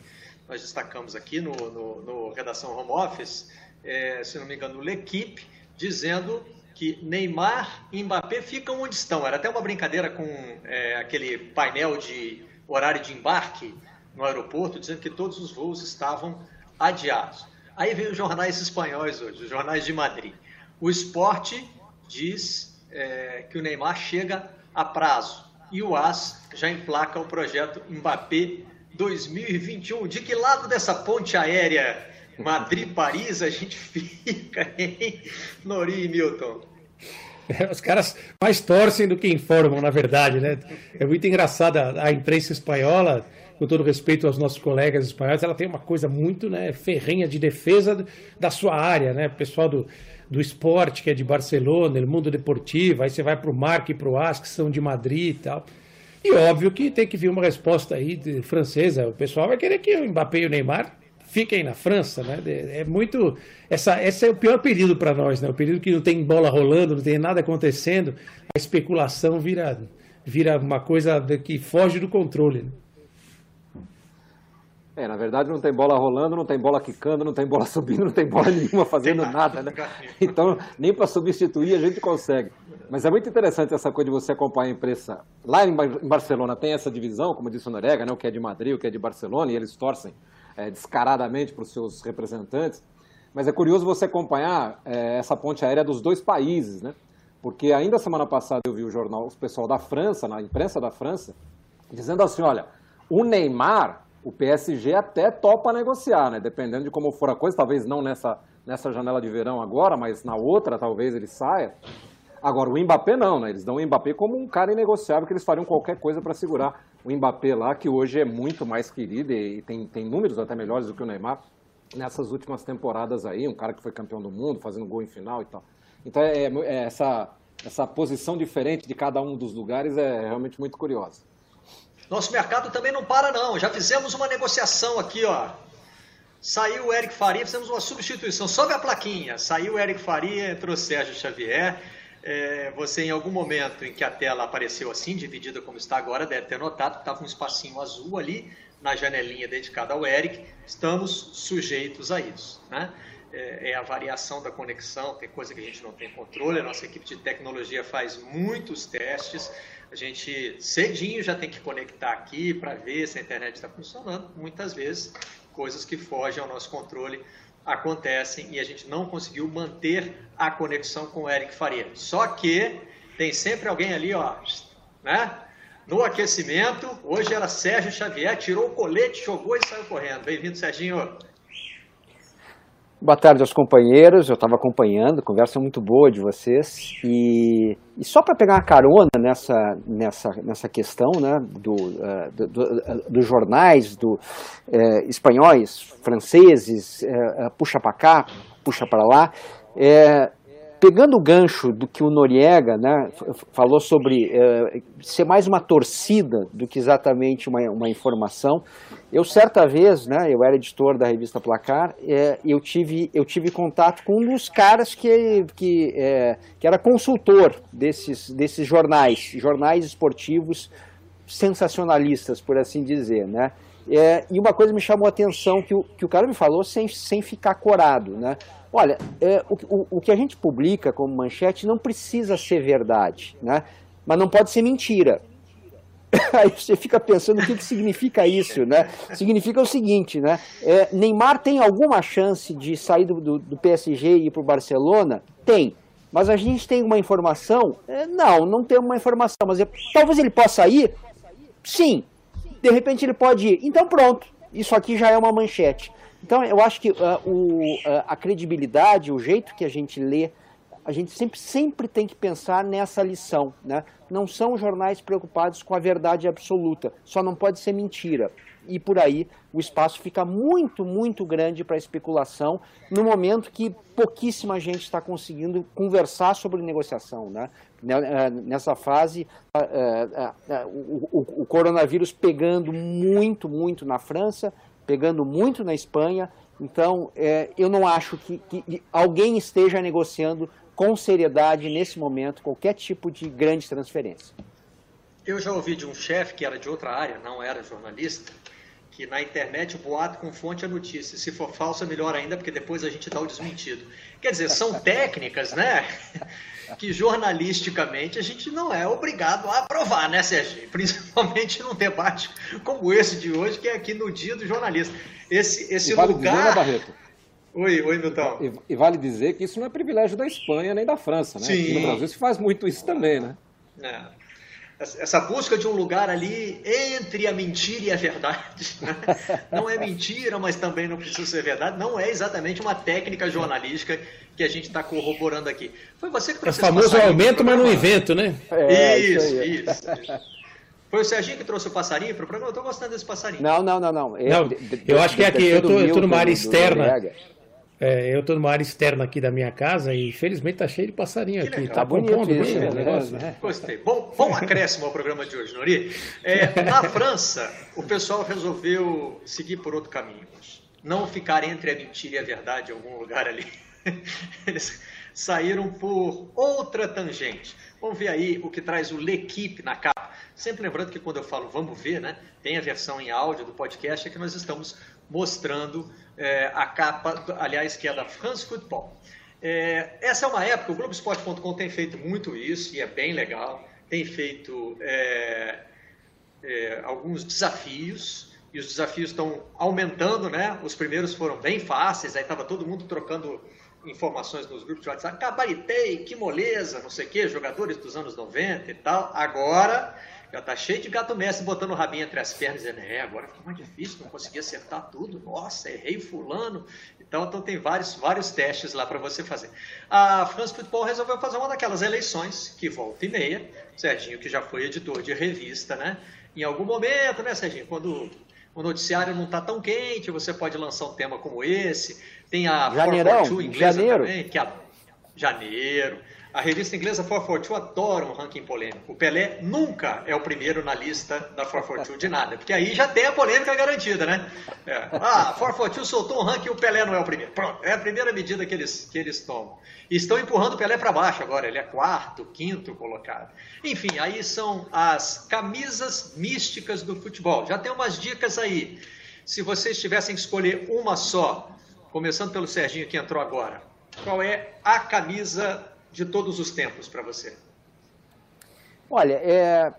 nós destacamos aqui no, no, no Redação Home Office, é, se não me engano, L'Equipe, dizendo que Neymar e Mbappé ficam onde estão. Era até uma brincadeira com é, aquele painel de horário de embarque no aeroporto, dizendo que todos os voos estavam adiados. Aí vem os jornais espanhóis hoje, os jornais de Madrid. O esporte diz é, que o Neymar chega a prazo e o AS já emplaca o projeto Mbappé 2021. De que lado dessa ponte aérea Madrid-Paris, a gente fica, hein? Nori e Milton. É, os caras mais torcem do que informam, na verdade, né? É muito engraçada a imprensa espanhola, com todo respeito aos nossos colegas espanhóis, ela tem uma coisa muito né, ferrenha de defesa da sua área, né? O pessoal do, do esporte, que é de Barcelona, do mundo deportivo, aí você vai para o Marque e para o AS, que são de Madrid e tal. E óbvio que tem que vir uma resposta aí francesa. O pessoal vai querer que o Mbappé e o Neymar fiquem na França, né? É muito. Essa, esse é o pior período para nós, né? O período que não tem bola rolando, não tem nada acontecendo, a especulação vira, vira uma coisa que foge do controle. Né? É, na verdade não tem bola rolando, não tem bola quicando, não tem bola subindo, não tem bola nenhuma fazendo nada, né? Então, nem para substituir a gente consegue. Mas é muito interessante essa coisa de você acompanhar a imprensa. Lá em Barcelona tem essa divisão, como disse o Norega, né? o que é de Madrid, o que é de Barcelona, e eles torcem é, descaradamente para os seus representantes. Mas é curioso você acompanhar é, essa ponte aérea dos dois países, né? Porque ainda semana passada eu vi o jornal, o pessoal da França, na imprensa da França, dizendo assim, olha, o Neymar, o PSG até topa negociar, né? Dependendo de como for a coisa, talvez não nessa, nessa janela de verão agora, mas na outra talvez ele saia. Agora, o Mbappé não, né? Eles dão o Mbappé como um cara inegociável, que eles fariam qualquer coisa para segurar o Mbappé lá, que hoje é muito mais querido e tem, tem números até melhores do que o Neymar nessas últimas temporadas aí, um cara que foi campeão do mundo, fazendo gol em final e tal. Então, é, é essa, essa posição diferente de cada um dos lugares é realmente muito curiosa. Nosso mercado também não para, não. Já fizemos uma negociação aqui, ó. Saiu o Eric Faria, fizemos uma substituição. Sobe a plaquinha. Saiu o Eric Faria, entrou o Sérgio Xavier. É, você, em algum momento em que a tela apareceu assim, dividida como está agora, deve ter notado que estava um espacinho azul ali na janelinha dedicada ao Eric. Estamos sujeitos a isso. Né? É, é a variação da conexão, tem coisa que a gente não tem controle. A nossa equipe de tecnologia faz muitos testes a gente cedinho já tem que conectar aqui para ver se a internet está funcionando. Muitas vezes, coisas que fogem ao nosso controle acontecem e a gente não conseguiu manter a conexão com o Eric Faria. Só que tem sempre alguém ali, ó, né? No aquecimento, hoje era Sérgio Xavier, tirou o colete, jogou e saiu correndo. Bem-vindo, Serginho. Boa tarde aos companheiros, eu estava acompanhando, conversa muito boa de vocês. E, e só para pegar uma carona nessa, nessa, nessa questão né, do, uh, do, do, uh, dos jornais do, uh, espanhóis, franceses, puxa para cá, puxa para lá, pegando o gancho do que o Noriega né, falou sobre ser mais uma torcida do que exatamente uma, uma informação, eu, certa vez, né, eu era editor da revista Placar, é, eu, tive, eu tive contato com um dos caras que, que, é, que era consultor desses, desses jornais, jornais esportivos sensacionalistas, por assim dizer, né? É, e uma coisa me chamou a atenção que o, que o cara me falou sem, sem ficar corado, né? Olha, é, o, o, o que a gente publica como manchete não precisa ser verdade, né? Mas não pode ser mentira. Aí você fica pensando o que, que significa isso, né? Significa o seguinte, né? É, Neymar tem alguma chance de sair do, do, do PSG e ir para o Barcelona? Tem. Mas a gente tem uma informação? É, não, não tem uma informação. Mas é, talvez ele possa ir? Sim. De repente ele pode ir. Então pronto. Isso aqui já é uma manchete. Então eu acho que uh, o, uh, a credibilidade, o jeito que a gente lê a gente sempre, sempre tem que pensar nessa lição. Né? Não são jornais preocupados com a verdade absoluta, só não pode ser mentira. E por aí o espaço fica muito, muito grande para especulação no momento que pouquíssima gente está conseguindo conversar sobre negociação. Né? Eh, nessa fase, eh, o coronavírus pegando muito, muito na França, pegando muito na Espanha. Então, eu não acho que, que alguém esteja negociando com seriedade nesse momento qualquer tipo de grande transferência. Eu já ouvi de um chefe que era de outra área, não era jornalista, que na internet o boato com fonte é notícia. Se for falso é melhor ainda, porque depois a gente dá o desmentido. Quer dizer, são técnicas, né? Que jornalisticamente a gente não é obrigado a aprovar, né, Sérgio? Principalmente num debate como esse de hoje, que é aqui no dia do jornalista. Esse, esse vale lugar. Dizer, né, Barreto? Oi, oi, Milton. E, e, vale dizer que isso não é privilégio da Espanha nem da França, né? Sim. Aqui no Brasil se faz muito isso também, né? É. Essa busca de um lugar ali entre a mentira e a verdade. Né? Não é mentira, mas também não precisa ser verdade. Não é exatamente uma técnica jornalística que a gente está corroborando aqui. Foi você que trouxe É o famoso aumento, mas no evento, né? É, isso, isso, isso. Foi o Serginho que trouxe o passarinho para o programa? Eu estou gostando desse passarinho. Não, não, não, não. Eu, não, eu acho que é aqui, eu estou numa área externa. É, eu estou numa área externa aqui da minha casa e felizmente está cheio de passarinho que aqui. Legal. Tá, bonito isso, né? negócio. Né? Gostei. Bom, bom acréscimo ao programa de hoje, Nori. É, na França, o pessoal resolveu seguir por outro caminho. Não ficar entre a mentira e a verdade em algum lugar ali. Eles saíram por outra tangente. Vamos ver aí o que traz o L'Equipe na capa. Sempre lembrando que quando eu falo vamos ver, né, tem a versão em áudio do podcast é que nós estamos mostrando é, a capa, aliás, que é da France Football. É, essa é uma época, o Globoesporte.com tem feito muito isso e é bem legal. Tem feito é, é, alguns desafios e os desafios estão aumentando, né? Os primeiros foram bem fáceis, aí estava todo mundo trocando informações nos grupos de WhatsApp, cabaritei, que moleza, não sei o quê, jogadores dos anos 90 e tal. Agora já tá cheio de gato mestre botando o rabinho entre as pernas, dizendo, é, agora fica mais difícil, não consegui acertar tudo, nossa, errei fulano. Então, então tem vários, vários testes lá para você fazer. A France Football resolveu fazer uma daquelas eleições, que volta e meia, Serginho, que já foi editor de revista, né? Em algum momento, né, Serginho, quando o noticiário não está tão quente, você pode lançar um tema como esse. Tem a Janeirão, inglesa janeiro. também, que é a janeiro. A revista inglesa 442 adora um ranking polêmico. O Pelé nunca é o primeiro na lista da 442 de nada, porque aí já tem a polêmica garantida, né? É. Ah, 442 soltou um ranking e o Pelé não é o primeiro. Pronto, é a primeira medida que eles, que eles tomam. Estão empurrando o Pelé para baixo agora, ele é quarto, quinto colocado. Enfim, aí são as camisas místicas do futebol. Já tem umas dicas aí. Se vocês tivessem que escolher uma só, começando pelo Serginho que entrou agora, qual é a camisa de todos os tempos para você? Olha, é,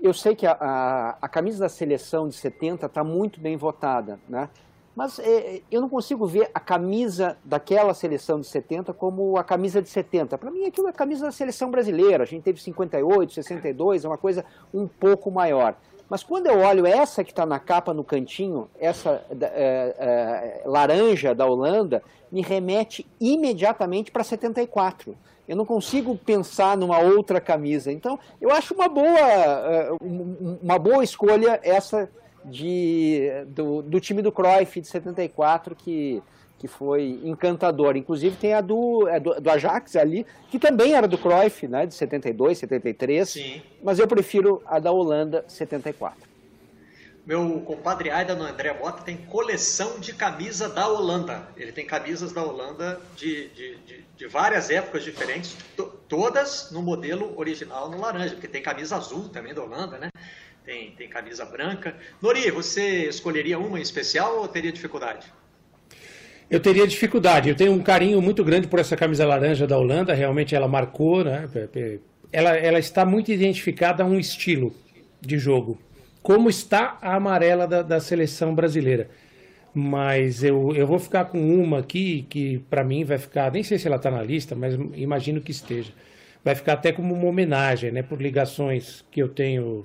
eu sei que a, a, a, camisa da seleção de 70 está muito bem votada, né? mas é, eu não consigo ver a camisa daquela seleção de 70 como a camisa de 70. Para mim, aquilo é a camisa da seleção brasileira. A gente teve 58, 62, é uma coisa um pouco maior. Mas quando eu olho essa que está na capa no cantinho, essa é, é, laranja da Holanda, me remete imediatamente para 74. Eu não consigo pensar numa outra camisa. Então, eu acho uma boa, é, uma boa escolha essa de, do, do time do Cruyff de 74, que que foi encantador. Inclusive tem a do, é do, do, Ajax ali, que também era do Cruyff, né, de 72, 73, Sim. mas eu prefiro a da Holanda 74. Meu compadre Aidan André Mota tem coleção de camisa da Holanda. Ele tem camisas da Holanda de, de, de, de várias épocas diferentes, to, todas no modelo original no laranja, porque tem camisa azul também da Holanda, né? Tem, tem camisa branca. Nori, você escolheria uma em especial ou teria dificuldade? Eu teria dificuldade. Eu tenho um carinho muito grande por essa camisa laranja da Holanda. Realmente ela marcou, né? Ela, ela está muito identificada a um estilo de jogo, como está a amarela da, da seleção brasileira. Mas eu, eu vou ficar com uma aqui que para mim vai ficar, nem sei se ela está na lista, mas imagino que esteja. Vai ficar até como uma homenagem, né? Por ligações que eu tenho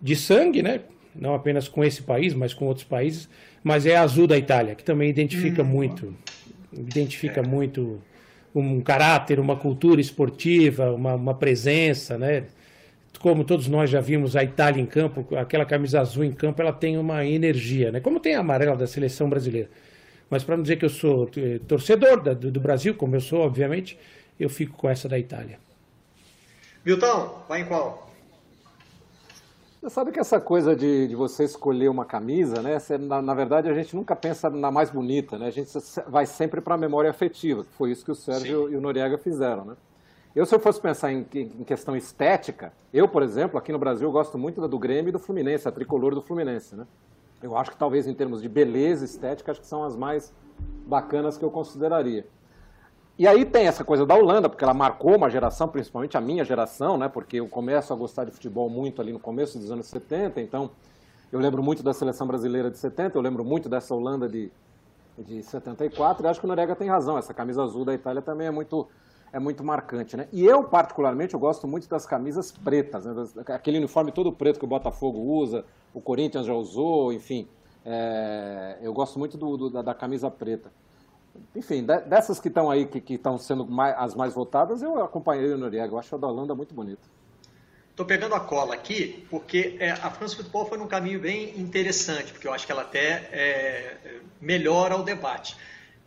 de sangue, né? Não apenas com esse país, mas com outros países mas é azul da Itália, que também identifica hum. muito, identifica é. muito um caráter, uma cultura esportiva, uma, uma, presença, né? Como todos nós já vimos a Itália em campo, aquela camisa azul em campo, ela tem uma energia, né? Como tem a amarela da seleção brasileira. Mas para não dizer que eu sou eh, torcedor do, do Brasil, como eu sou, obviamente, eu fico com essa da Itália. Milton, vai em qual? Você sabe que essa coisa de, de você escolher uma camisa, né? Você, na, na, verdade, a gente nunca pensa na mais bonita, né? A gente vai sempre para a memória afetiva, que foi isso que o Sérgio Sim. e o Noriega fizeram, né? Eu, se eu fosse pensar em, em, questão estética, eu, por exemplo, aqui no Brasil, gosto muito do Grêmio e do Fluminense, a tricolor do Fluminense, né? Eu acho que talvez em termos de beleza estética, acho que são as mais bacanas que eu consideraria. E aí tem essa coisa da Holanda, porque ela marcou uma geração, principalmente a minha geração, né? Porque eu começo a gostar de futebol muito ali no começo dos anos 70, então eu lembro muito da seleção brasileira de 70, eu lembro muito dessa Holanda de, de 74, e acho que o Noriega tem razão, essa camisa azul da Itália também é muito, é muito marcante, né? E eu, particularmente, eu gosto muito das camisas pretas, né? aquele uniforme todo preto que o Botafogo usa, o Corinthians já usou, enfim, é, eu gosto muito do, do, da, da camisa preta enfim, dessas que estão aí, que estão sendo mais, as mais votadas, eu acompanhei o Noriega. Eu acho a da Holanda muito bonita. Estou pegando a cola aqui, porque é, a France Football foi num caminho bem interessante, porque eu acho que ela até é, melhora o debate.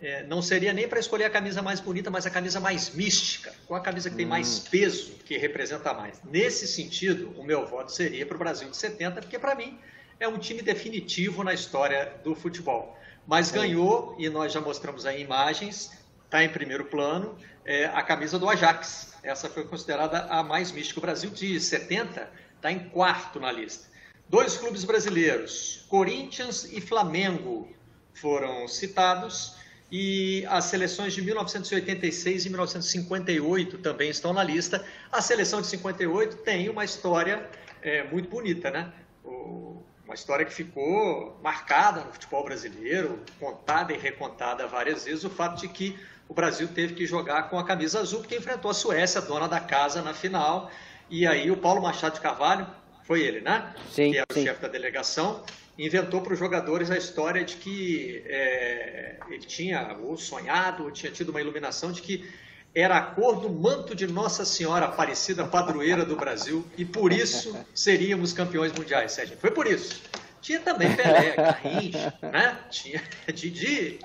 É, não seria nem para escolher a camisa mais bonita, mas a camisa mais mística, qual a camisa que tem mais hum. peso, que representa mais. Nesse sentido, o meu voto seria para o Brasil de 70, porque para mim é um time definitivo na história do futebol mas ganhou, e nós já mostramos aí imagens, está em primeiro plano, é, a camisa do Ajax. Essa foi considerada a mais mística. O Brasil de 70 está em quarto na lista. Dois clubes brasileiros, Corinthians e Flamengo, foram citados. E as seleções de 1986 e 1958 também estão na lista. A seleção de 58 tem uma história é, muito bonita, né? O uma história que ficou marcada no futebol brasileiro, contada e recontada várias vezes, o fato de que o Brasil teve que jogar com a camisa azul, porque enfrentou a Suécia, dona da casa, na final. E aí o Paulo Machado de Carvalho, foi ele, né? Sim, que era sim. o chefe da delegação, inventou para os jogadores a história de que é, ele tinha ou sonhado, ou tinha tido uma iluminação de que era a cor do manto de Nossa Senhora Aparecida, padroeira do Brasil, e por isso seríamos campeões mundiais, Sérgio. Foi por isso. Tinha também Pelé, Garrincha, né? Tinha Didi,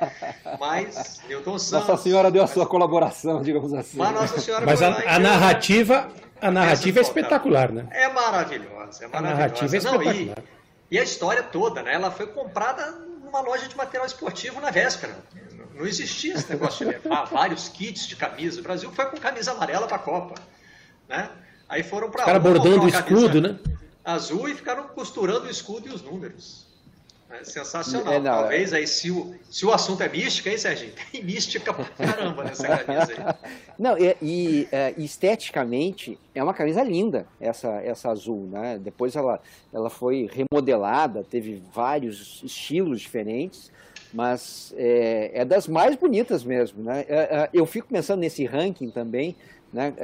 mas Newton Santos. Nossa Senhora deu a sua colaboração, digamos assim. Mas Nossa Senhora Mas a, a narrativa, a narrativa é espetacular, né? É maravilhosa, é A maravilhosa. narrativa é Não, e, espetacular. E a história toda, né? Ela foi comprada numa loja de material esportivo na véspera. Não existia esse negócio de levar vários kits de camisa. O Brasil foi com camisa amarela para a Copa, né? Aí foram para Os caras bordando o escudo, né? Azul e ficaram costurando o escudo e os números. É sensacional. É, não, Talvez aí, se o, se o assunto é mística, hein, Serginho? Tem mística pra caramba nessa camisa aí. Não, e, e, é, esteticamente é uma camisa linda essa, essa azul, né? Depois ela, ela foi remodelada, teve vários estilos diferentes, mas é, é das mais bonitas mesmo, né? É, é, eu fico pensando nesse ranking também, né?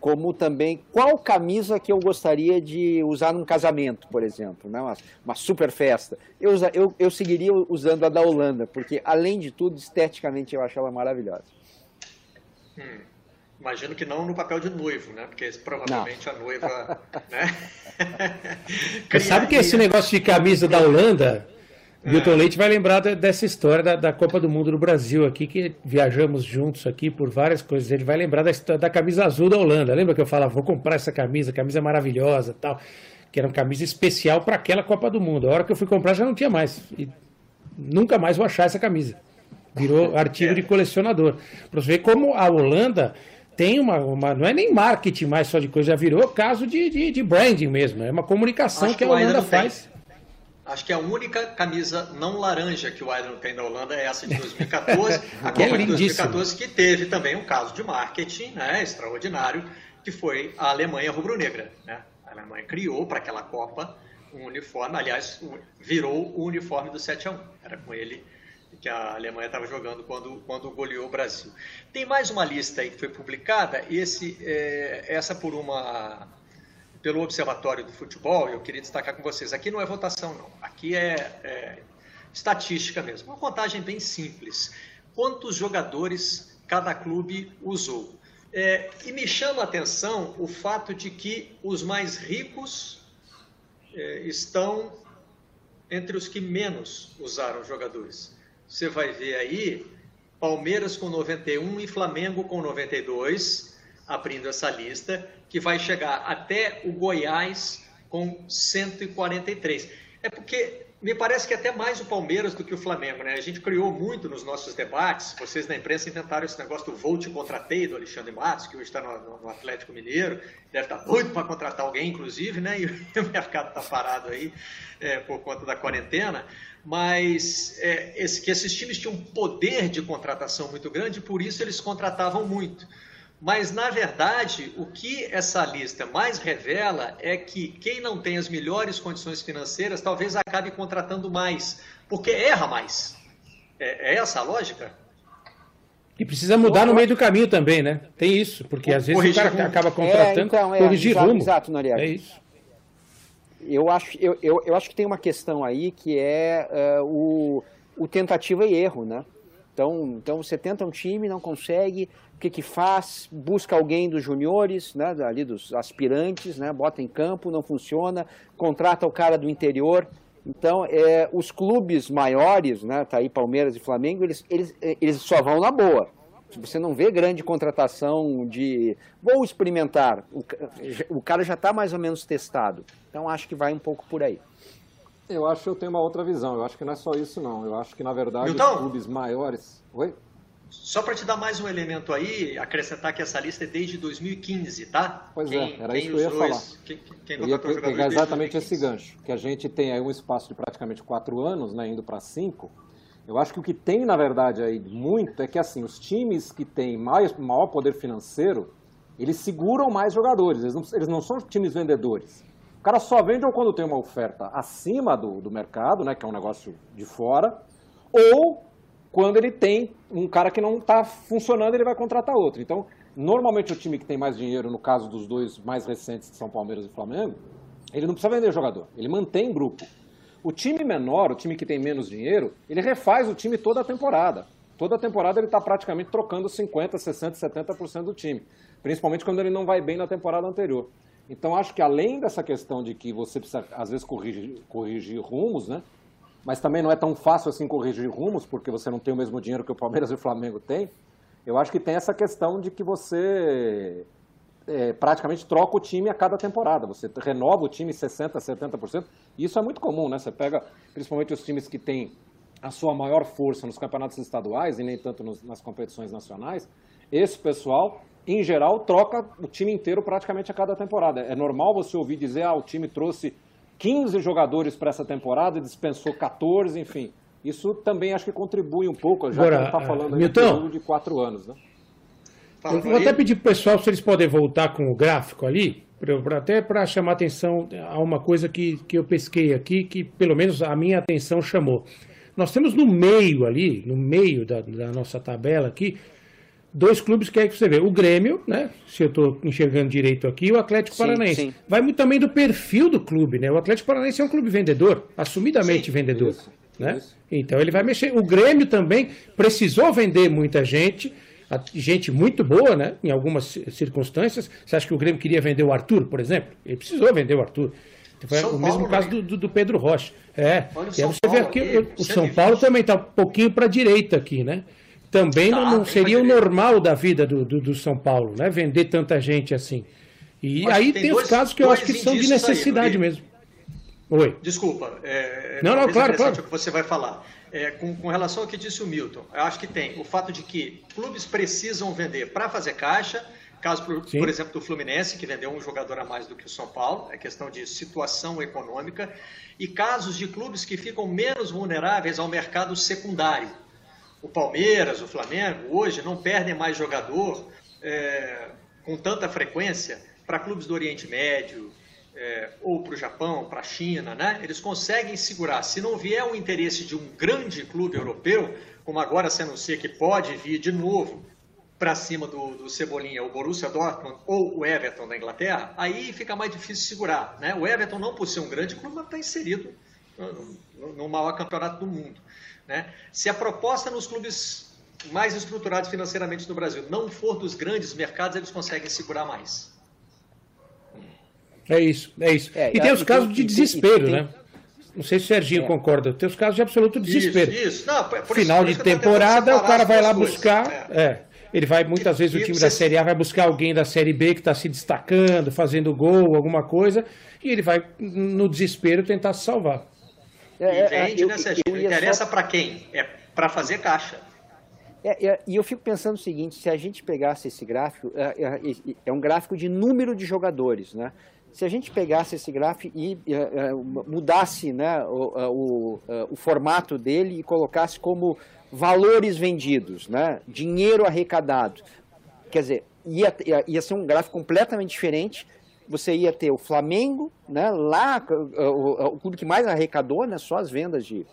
Como também qual camisa que eu gostaria de usar num casamento, por exemplo, né? uma, uma super festa. Eu, usa, eu, eu seguiria usando a da Holanda, porque além de tudo, esteticamente eu acho ela maravilhosa. Hum, imagino que não no papel de noivo, né? Porque provavelmente a noiva, né? Você sabe que esse negócio de camisa da Holanda, Milton Leite vai lembrar dessa história da, da Copa do Mundo no Brasil aqui, que viajamos juntos aqui por várias coisas. Ele vai lembrar da, história da camisa azul da Holanda. Lembra que eu falava, vou comprar essa camisa, camisa maravilhosa tal, que era uma camisa especial para aquela Copa do Mundo. A hora que eu fui comprar já não tinha mais. E nunca mais vou achar essa camisa. Virou artigo de colecionador. Para você ver como a Holanda tem uma, uma. Não é nem marketing mais só de coisa, já virou caso de, de, de branding mesmo. É uma comunicação Acho que a Holanda faz. Acho que a única camisa não laranja que o Iron tem da Holanda é essa de 2014, a Que é Copa de lindíssima. 2014, que teve também um caso de marketing né, extraordinário, que foi a Alemanha rubro-negra. Né? A Alemanha criou para aquela Copa um uniforme, aliás, virou o uniforme do 7 a 1 Era com ele que a Alemanha estava jogando quando, quando goleou o Brasil. Tem mais uma lista aí que foi publicada, esse, é, essa por uma pelo Observatório do Futebol, eu queria destacar com vocês, aqui não é votação não, aqui é, é estatística mesmo, uma contagem bem simples. Quantos jogadores cada clube usou? É, e me chama a atenção o fato de que os mais ricos é, estão entre os que menos usaram jogadores. Você vai ver aí Palmeiras com 91 e Flamengo com 92, abrindo essa lista, que vai chegar até o Goiás com 143. É porque me parece que até mais o Palmeiras do que o Flamengo, né? A gente criou muito nos nossos debates, vocês na imprensa inventaram esse negócio do vou te contratei do Alexandre Matos, que hoje está no, no Atlético Mineiro, deve estar doido para contratar alguém, inclusive, né? E o mercado está parado aí é, por conta da quarentena mas é, esse, que esses times tinham um poder de contratação muito grande, por isso eles contratavam muito. Mas, na verdade, o que essa lista mais revela é que quem não tem as melhores condições financeiras talvez acabe contratando mais, porque erra mais. É, é essa a lógica? E precisa mudar no meio do caminho também, né? Tem isso, porque às vezes o cara rumo. acaba contratando, É, então, é, corrigir exato, rumo. exato, Noriega. É isso. Eu acho, eu, eu, eu acho que tem uma questão aí que é eh, o, o tentativa e erro, né? Então, então você tenta um time, não consegue, o que que faz? Busca alguém dos juniores, né, ali dos aspirantes, né, bota em campo, não funciona, contrata o cara do interior. Então, é, os clubes maiores, né, tá aí Palmeiras e Flamengo, eles, eles, eh, eles só vão na boa. Você não vê grande contratação de vou experimentar. O, o cara já está mais ou menos testado. Então acho que vai um pouco por aí. Eu acho que eu tenho uma outra visão. Eu acho que não é só isso, não. Eu acho que, na verdade, Milton? os clubes maiores. Oi? Só para te dar mais um elemento aí, acrescentar que essa lista é desde 2015, tá? Pois é, era isso que eu ia falar. esse- Quem, quem Eu ia pegar exatamente esse 2015. gancho. Que a gente tem aí um espaço de praticamente quatro anos, né, indo para cinco. Eu acho que o que tem, na verdade, aí muito é que assim, os times que têm mais, maior poder financeiro, eles seguram mais jogadores. Eles não, eles não são times vendedores. Cara só vende ou quando tem uma oferta acima do, do mercado, né, que é um negócio de fora, ou quando ele tem um cara que não está funcionando, ele vai contratar outro. Então, normalmente o time que tem mais dinheiro, no caso dos dois mais recentes, que são Palmeiras e Flamengo, ele não precisa vender jogador, ele mantém grupo. O time menor, o time que tem menos dinheiro, ele refaz o time toda a temporada. Toda a temporada ele está praticamente trocando 50%, 60%, 70% do time. Principalmente quando ele não vai bem na temporada anterior. Então acho que além dessa questão de que você precisa, às vezes, corrigir, corrigir rumos, né? Mas também não é tão fácil assim corrigir rumos, porque você não tem o mesmo dinheiro que o Palmeiras e o Flamengo têm. Eu acho que tem essa questão de que você é, praticamente troca o time a cada temporada. Você renova o time 60%, 70%. E isso é muito comum, né? Você pega principalmente os times que têm a sua maior força nos campeonatos estaduais e nem tanto nos, nas competições nacionais. Esse pessoal, em geral, troca o time inteiro praticamente a cada temporada. É normal você ouvir dizer, ah, o time trouxe 15 jogadores para essa temporada, dispensou 14, enfim. Isso também acho que contribui um pouco, já Agora, que está falando Milton, de quatro anos, né? Eu vou até pedir para o pessoal se eles podem voltar com o gráfico ali, pra, até para chamar atenção a uma coisa que, que eu pesquei aqui, que pelo menos a minha atenção chamou. Nós temos no meio ali, no meio da, da nossa tabela aqui, dois clubes que é que você vê. O Grêmio, né? Se eu estou enxergando direito aqui, o Atlético sim, Paranaense. Sim. Vai muito também do perfil do clube, né? O Atlético Paranaense é um clube vendedor, assumidamente sim, vendedor. Isso, né? Isso. Então ele vai mexer. O Grêmio também precisou vender muita gente gente muito boa, né? Em algumas circunstâncias. Você acha que o Grêmio queria vender o Arthur, por exemplo? Ele precisou vender o Arthur. Foi São o mesmo Paulo, caso do, do, Pedro Rocha. É. Olha e aí você Paulo, vê aqui, o São Paulo também está um pouquinho para a direita aqui, né? Também tá, não, não seria o normal da vida do, do, do, São Paulo, né? Vender tanta gente assim. E Mas aí tem, tem dois, os casos que eu acho que são de necessidade aí, mesmo. Oi. Desculpa. É, não, não, claro, claro. o que você vai falar. É, com, com, relação ao que disse o Milton, eu acho que tem o fato de que clubes precisam vender para fazer caixa. Caso, por, por, exemplo, do Fluminense, que vendeu um jogador a mais do que o São Paulo, é questão de situação econômica. E casos de clubes que ficam menos vulneráveis ao mercado secundário. O Palmeiras, o Flamengo, hoje não perdem mais jogador é, com tanta frequência para clubes do Oriente Médio, é, ou para o Japão, para a China, né? eles conseguem segurar. Se não vier o interesse de um grande clube europeu, como agora se anuncia que pode vir de novo para cima do, do, Cebolinha, o Borussia Dortmund ou o Everton da Inglaterra, aí fica mais difícil segurar. Né? O Everton, não por ser um grande clube, mas está inserido no, no, no, maior campeonato do mundo. Né? Se a proposta nos clubes mais estruturados financeiramente no Brasil não for dos grandes mercados, eles conseguem segurar mais. É isso, é isso. É, e tem os casos de desespero, né? Não sei se o Serginho é. concorda. Tem os casos de absoluto desespero. Isso, isso. Não, Final de temporada, o cara vai lá buscar. É. é. Ele vai, muitas vezes, o time da Série A vai buscar alguém da Série B que está se destacando, fazendo gol, alguma coisa, e ele vai, no desespero, tentar se salvar. É, e vende, eu, né, Serginho? Interessa só... para quem? É para fazer caixa. É, é, e eu fico pensando o seguinte: se a gente pegasse esse gráfico, é, é, é um gráfico de número de jogadores, né? se a gente pegasse esse gráfico e mudasse né, o, o, o, formato dele e colocasse como valores vendidos, né, dinheiro arrecadado, quer dizer, ia, ia ser um gráfico completamente diferente. Você ia ter o Flamengo, né, lá, o, o clube que mais arrecadou, né, só as vendas de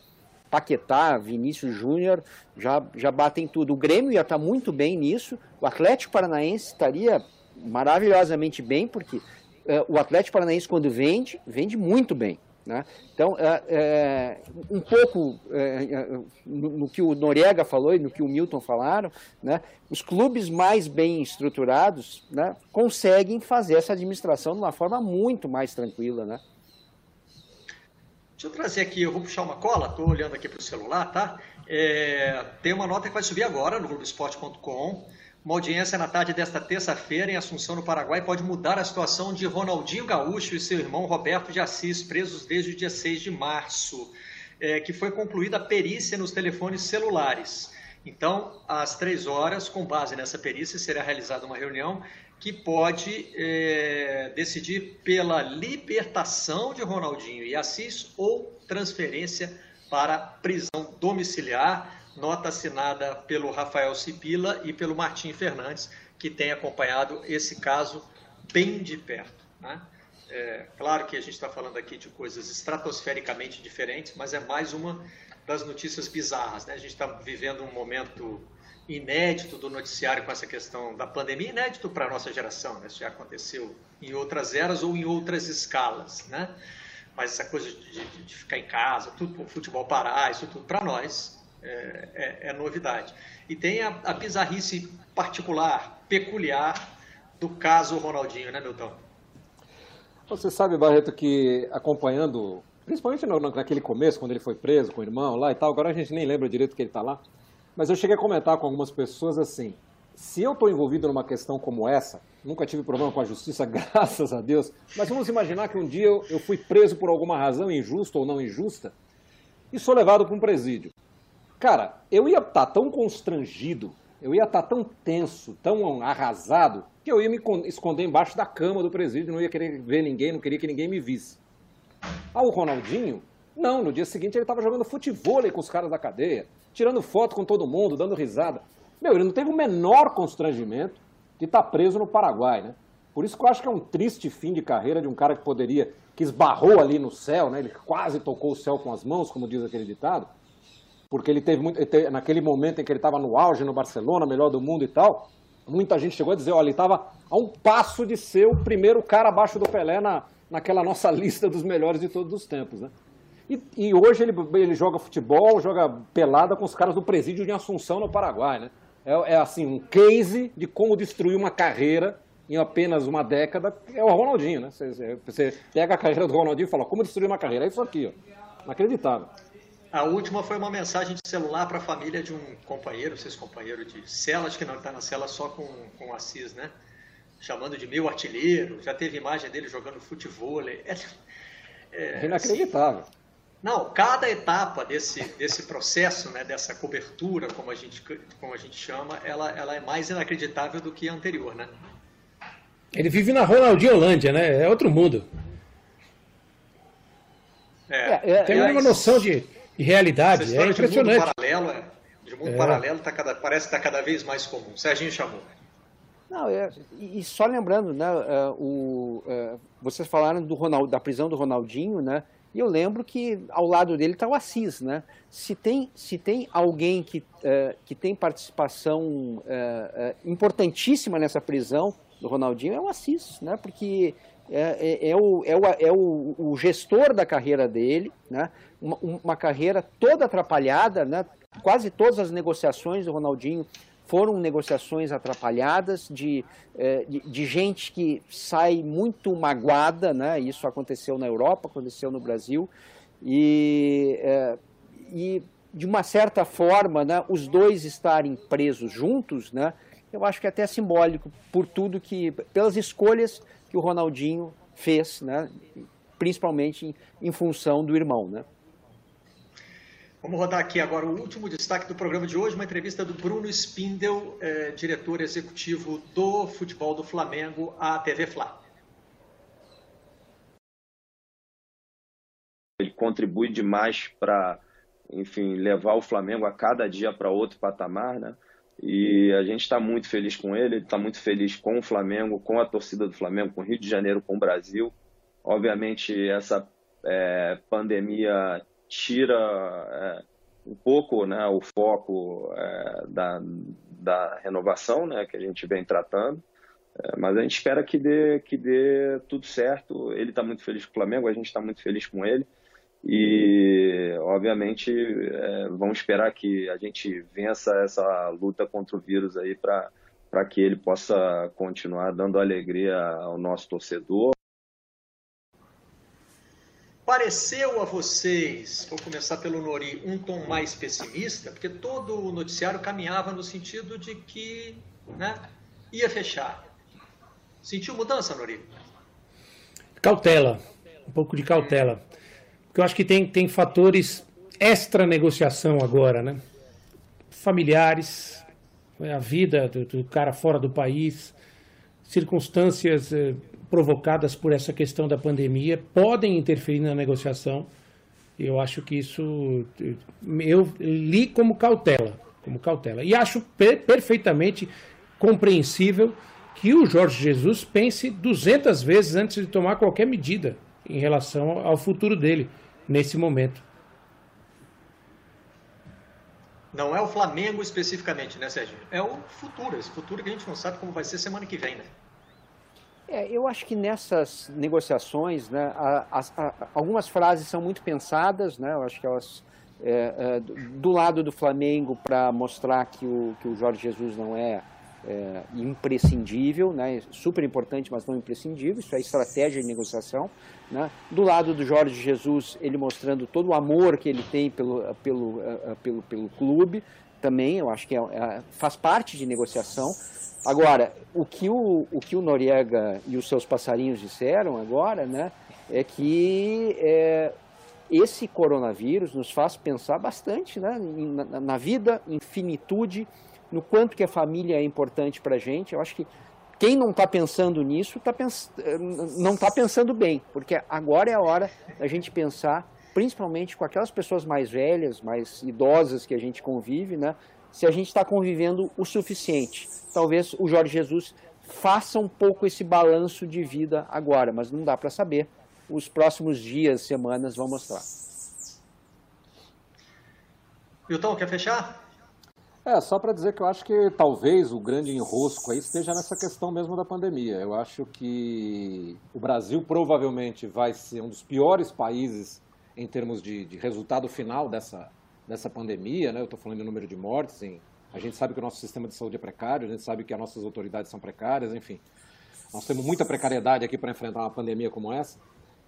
Paquetá, Vinícius Júnior, já, já batem tudo. O Grêmio ia estar muito bem nisso, o Atlético Paranaense estaria maravilhosamente bem, porque é, o Atlético Paranaense, quando vende, vende muito bem. Né? Então, é, é, um pouco é, é, no, no, que o Noriega falou e no que o Milton falaram, né? os clubes mais bem estruturados né, conseguem fazer essa administração de uma forma muito mais tranquila. Né? Deixa eu trazer aqui, eu vou puxar uma cola, estou olhando aqui para o celular, tá? É, tem uma nota que vai subir agora no Globoesporte.com uma audiência na tarde desta terça-feira em Assunção, no Paraguai, pode mudar a situação de Ronaldinho Gaúcho e seu irmão Roberto de Assis, presos desde o dia 6 de março, é, que foi concluída a perícia nos telefones celulares. Então, às três horas, com base nessa perícia, será realizada uma reunião que pode é, decidir pela libertação de Ronaldinho e Assis ou transferência para prisão domiciliar nota assinada pelo Rafael Cipila e pelo Martim Fernandes, que tem acompanhado esse caso bem de perto. Né? É, claro que a gente está falando aqui de coisas estratosfericamente diferentes, mas é mais uma das notícias bizarras. Né? A gente está vivendo um momento inédito do noticiário com essa questão da pandemia, inédito para a nossa geração. Né? Isso já aconteceu em outras eras ou em outras escalas. Né? Mas essa coisa de, de, de ficar em casa, tudo, futebol parar, isso tudo para nós é, é, é, novidade. E tem a, a bizarrice particular, peculiar do caso Ronaldinho, né, Milton? Você sabe, Barreto, que acompanhando, principalmente no, naquele começo, quando ele foi preso com o irmão lá e tal, agora a gente nem lembra direito que ele está lá, mas eu cheguei a comentar com algumas pessoas assim, se eu estou envolvido numa questão como essa, nunca tive problema com a justiça, graças a Deus, mas vamos imaginar que um dia eu, eu fui preso por alguma razão injusta ou não injusta e sou levado para um presídio. Cara, eu ia estar tá tão constrangido, eu ia estar tá tão tenso, tão arrasado, que eu ia me esconder embaixo da cama do presídio, não ia querer ver ninguém, não queria que ninguém me visse. Ah, o Ronaldinho? Não, no dia seguinte ele estava jogando futebol com os caras da cadeia, tirando foto com todo mundo, dando risada. Meu, ele não teve o menor constrangimento de estar tá preso no Paraguai, né? Por isso que eu acho que é um triste fim de carreira de um cara que poderia, que esbarrou ali no céu, né? Ele quase tocou o céu com as mãos, como diz aquele ditado, porque ele teve muito, ele teve, naquele momento em que ele estava no auge no Barcelona, melhor do mundo e tal, muita gente chegou a dizer, olha, ele estava a um passo de ser o primeiro cara abaixo do Pelé na, naquela nossa lista dos melhores de todos os tempos, né? E, e, hoje ele, ele joga futebol, joga pelada com os caras do presídio de Assunção, no Paraguai, né? É, é, assim, um case de como destruir uma carreira em apenas uma década. É o Ronaldinho, né? Você, você pega a carreira do Ronaldinho e fala, como destruir uma carreira? É isso aqui, ó. Inacreditável. A última foi uma mensagem de celular para a família de um companheiro, vocês companheiro de cela, acho que não está na cela só com, com o Assis, né? Chamando de meu artilheiro, já teve imagem dele jogando futebol. É, é, Inacreditável. Assim, não, cada etapa desse, desse processo, né, dessa cobertura, como a gente, como a gente chama, ela, ela é mais inacreditável do que a anterior, né? Ele vive na Ronaldinho Holândia, né? É outro mundo. É, é, é Tem é, uma noção de e realidade. É impressionante. De mundo paralelo, é, de mundo é. paralelo tá cada, parece que está cada vez mais comum. Serginho chamou. Não, é, e só lembrando, né, uh, o, uh, vocês falaram do Ronald, da prisão do Ronaldinho, né? E eu lembro que ao lado dele está o Assis, né? Se tem, se tem alguém que, uh, que tem participação importantíssima nessa prisão do Ronaldinho é o Assis, né? Porque é, é, é, o, é, o, é o, o, gestor da carreira dele, né? uma, uma carreira toda atrapalhada, né? quase todas as negociações do Ronaldinho foram negociações atrapalhadas de, é, de, de, gente que sai muito magoada, né? isso aconteceu na Europa, aconteceu no Brasil, e, é, e de uma certa forma, né, os dois estarem presos juntos, né, eu acho que é até simbólico por tudo que, pelas escolhas que o Ronaldinho fez, né? principalmente em, em função do irmão. Né? Vamos rodar aqui agora o último destaque do programa de hoje, uma entrevista do Bruno Spindel, eh, diretor executivo do futebol do Flamengo, à TV Fla. Ele contribui demais para, enfim, levar o Flamengo a cada dia para outro patamar, né? E a gente está muito feliz com ele, ele está muito feliz com o Flamengo, com a torcida do Flamengo, com o Rio de Janeiro, com o Brasil. Obviamente, essa é, pandemia tira é, um pouco né, o foco é, da, da renovação né, que a gente vem tratando, é, mas a gente espera que dê, que dê tudo certo. Ele está muito feliz com o Flamengo, a gente está muito feliz com ele. E, obviamente, é, vamos esperar que a gente vença essa luta contra o vírus aí para que ele possa continuar dando alegria ao nosso torcedor. Pareceu a vocês, vou começar pelo Nori, um tom mais pessimista, porque todo o noticiário caminhava no sentido de que né, ia fechar. Sentiu mudança, Nori? Cautela, um pouco de cautela. Porque eu acho que tem, tem fatores extra negociação agora, né? Familiares, a vida do, do cara fora do país, circunstâncias eh, provocadas por essa questão da pandemia podem interferir na negociação. Eu acho que isso eu li como cautela, como cautela. E acho per perfeitamente compreensível que o Jorge Jesus pense 200 vezes antes de tomar qualquer medida em relação ao futuro dele nesse momento. Não é o Flamengo especificamente, né, Sérgio? É o futuro, esse futuro que a gente não sabe como vai ser semana que vem, né? É, eu acho que nessas negociações, né, a, a, a, algumas frases são muito pensadas, né, eu acho que elas, é, é, do lado do Flamengo, para mostrar que o, que o Jorge Jesus não é, é, imprescindível, né, super importante, mas não imprescindível, isso é estratégia de negociação. Né. Do lado do Jorge Jesus, ele mostrando todo o amor que ele tem pelo, pelo, é, pelo, pelo clube, também, eu acho que é, faz parte de negociação. Agora, o que o, o que o Noriega e os seus passarinhos disseram agora, né, é que é, esse coronavírus nos faz pensar bastante né, na, na vida, em finitude, no quanto que a família é importante para a gente. Eu acho que quem não está pensando nisso tá pens não está pensando bem, porque agora é a hora da gente pensar, principalmente com aquelas pessoas mais velhas, mais idosas que a gente convive, né, se a gente está convivendo o suficiente. Talvez o Jorge Jesus faça um pouco esse balanço de vida agora, mas não dá para saber. Os próximos dias, semanas vão mostrar. Milton, quer fechar? É, só para dizer que eu acho que talvez o grande enrosco aí esteja nessa questão mesmo da pandemia. Eu acho que o Brasil provavelmente vai ser um dos piores países em termos de, de resultado final dessa, dessa pandemia, né? Eu estou falando de número de mortes, em, a gente sabe que o nosso sistema de saúde é precário, a gente sabe que as nossas autoridades são precárias, enfim. Nós temos muita precariedade aqui para enfrentar uma pandemia como essa.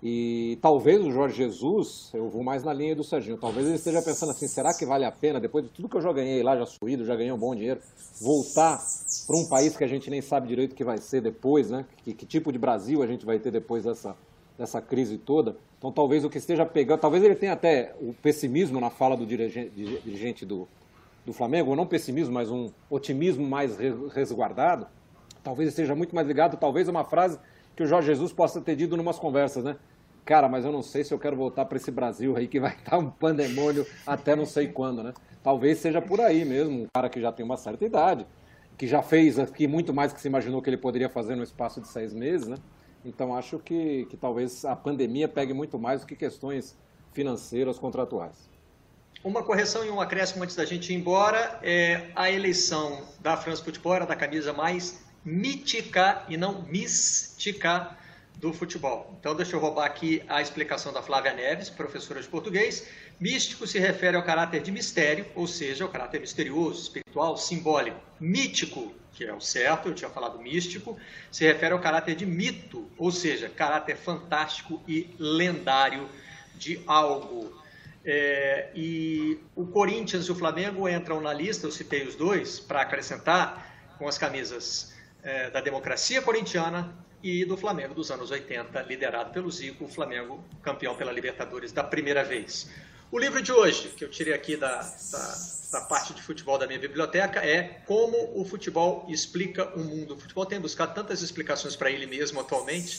E talvez o Jorge Jesus, eu vou mais na linha do Serginho, talvez ele esteja pensando assim, será que vale a pena, depois de tudo que eu já ganhei lá, já suído, já ganhei um bom dinheiro, voltar para um país que a gente nem sabe direito o que vai ser depois, né? Que, que tipo de Brasil a gente vai ter depois dessa, dessa crise toda. Então talvez o que esteja pegando, talvez ele tenha até o pessimismo na fala do dirigente, dirigente do, do Flamengo, ou não pessimismo, mas um otimismo mais resguardado, talvez esteja muito mais ligado, talvez, a uma frase que o Jorge Jesus possa ter dito em umas conversas, né? Cara, mas eu não sei se eu quero voltar para esse Brasil aí que vai estar um pandemônio até não sei quando, né? Talvez seja por aí mesmo, um cara que já tem uma certa idade, que já fez aqui muito mais que se imaginou que ele poderia fazer no espaço de seis meses, né? Então acho que, que talvez a pandemia pegue muito mais do que questões financeiras, contratuais. Uma correção e um acréscimo antes da gente ir embora. É, a eleição da France Football era da camisa mais mítica e não mística do futebol. Então, deixa eu roubar aqui a explicação da Flávia Neves, professora de português. Místico se refere ao caráter de mistério, ou seja, ao caráter misterioso, espiritual, simbólico. Mítico, que é o certo, eu tinha falado místico, se refere ao caráter de mito, ou seja, caráter fantástico e lendário de algo. É, e o Corinthians e o Flamengo entram na lista, eu citei os dois, para acrescentar, com as camisas é, da democracia corintiana e do Flamengo dos anos 80, liderado pelo Zico, o Flamengo campeão pela Libertadores da primeira vez. O livro de hoje, que eu tirei aqui da, da, da, parte de futebol da minha biblioteca, é Como o Futebol Explica o Mundo. O futebol tem buscado tantas explicações para ele mesmo atualmente,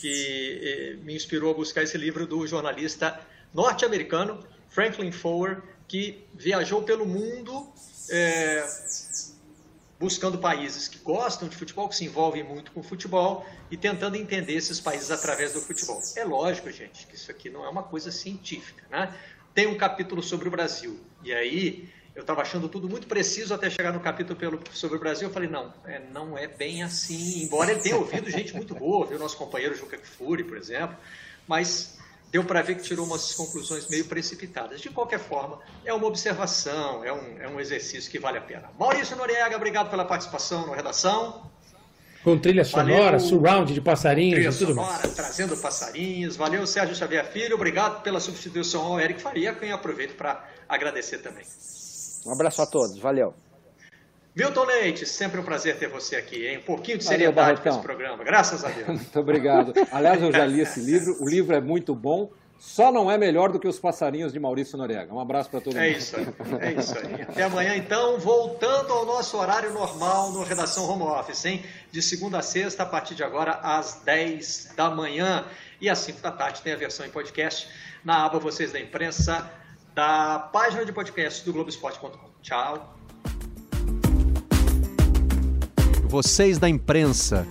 que eh, me inspirou a buscar esse livro do jornalista norte-americano Franklin Foer, que viajou pelo mundo eh, buscando países que gostam de futebol, que se envolvem muito com futebol e tentando entender esses países através do futebol. É lógico, gente, que isso aqui não é uma coisa científica, né? Tem um capítulo sobre o Brasil. E aí eu estava achando tudo muito preciso até chegar no capítulo pelo, sobre o Brasil. Eu falei, não, é, não é bem assim. Embora ele tenha ouvido gente muito boa, viu nosso companheiro Juca Kfouri, por exemplo, mas deu para ver que tirou umas conclusões meio precipitadas. De qualquer forma, é uma observação, é um, é um exercício que vale a pena. Maurício Noriega, obrigado pela participação na redação. Com trilha sonora, Valeu, surround de passarinhos trilha e tudo sonora, mais. Trazendo passarinhos. Valeu, Sérgio Xavier Filho. Obrigado pela substituição ao Eric Faria, quem aproveito para agradecer também. Um abraço a todos. Valeu. Milton Leite, sempre um prazer ter você aqui, hein? Um pouquinho de seriedade para esse programa, graças a Deus. muito obrigado. Aliás, eu já li esse livro, o livro é muito bom, só não é melhor do que os passarinhos de Maurício Noriega. Um abraço para todo é mundo. É isso aí, é isso aí. Até amanhã, então, voltando ao nosso horário normal no Redação Home Office, hein? De segunda a sexta, a partir de agora, às 10 da manhã. E às 5 da tarde tem a versão em podcast na aba Vocês da Imprensa, da página de podcast do Globoesporte.com. Tchau. Vocês da imprensa.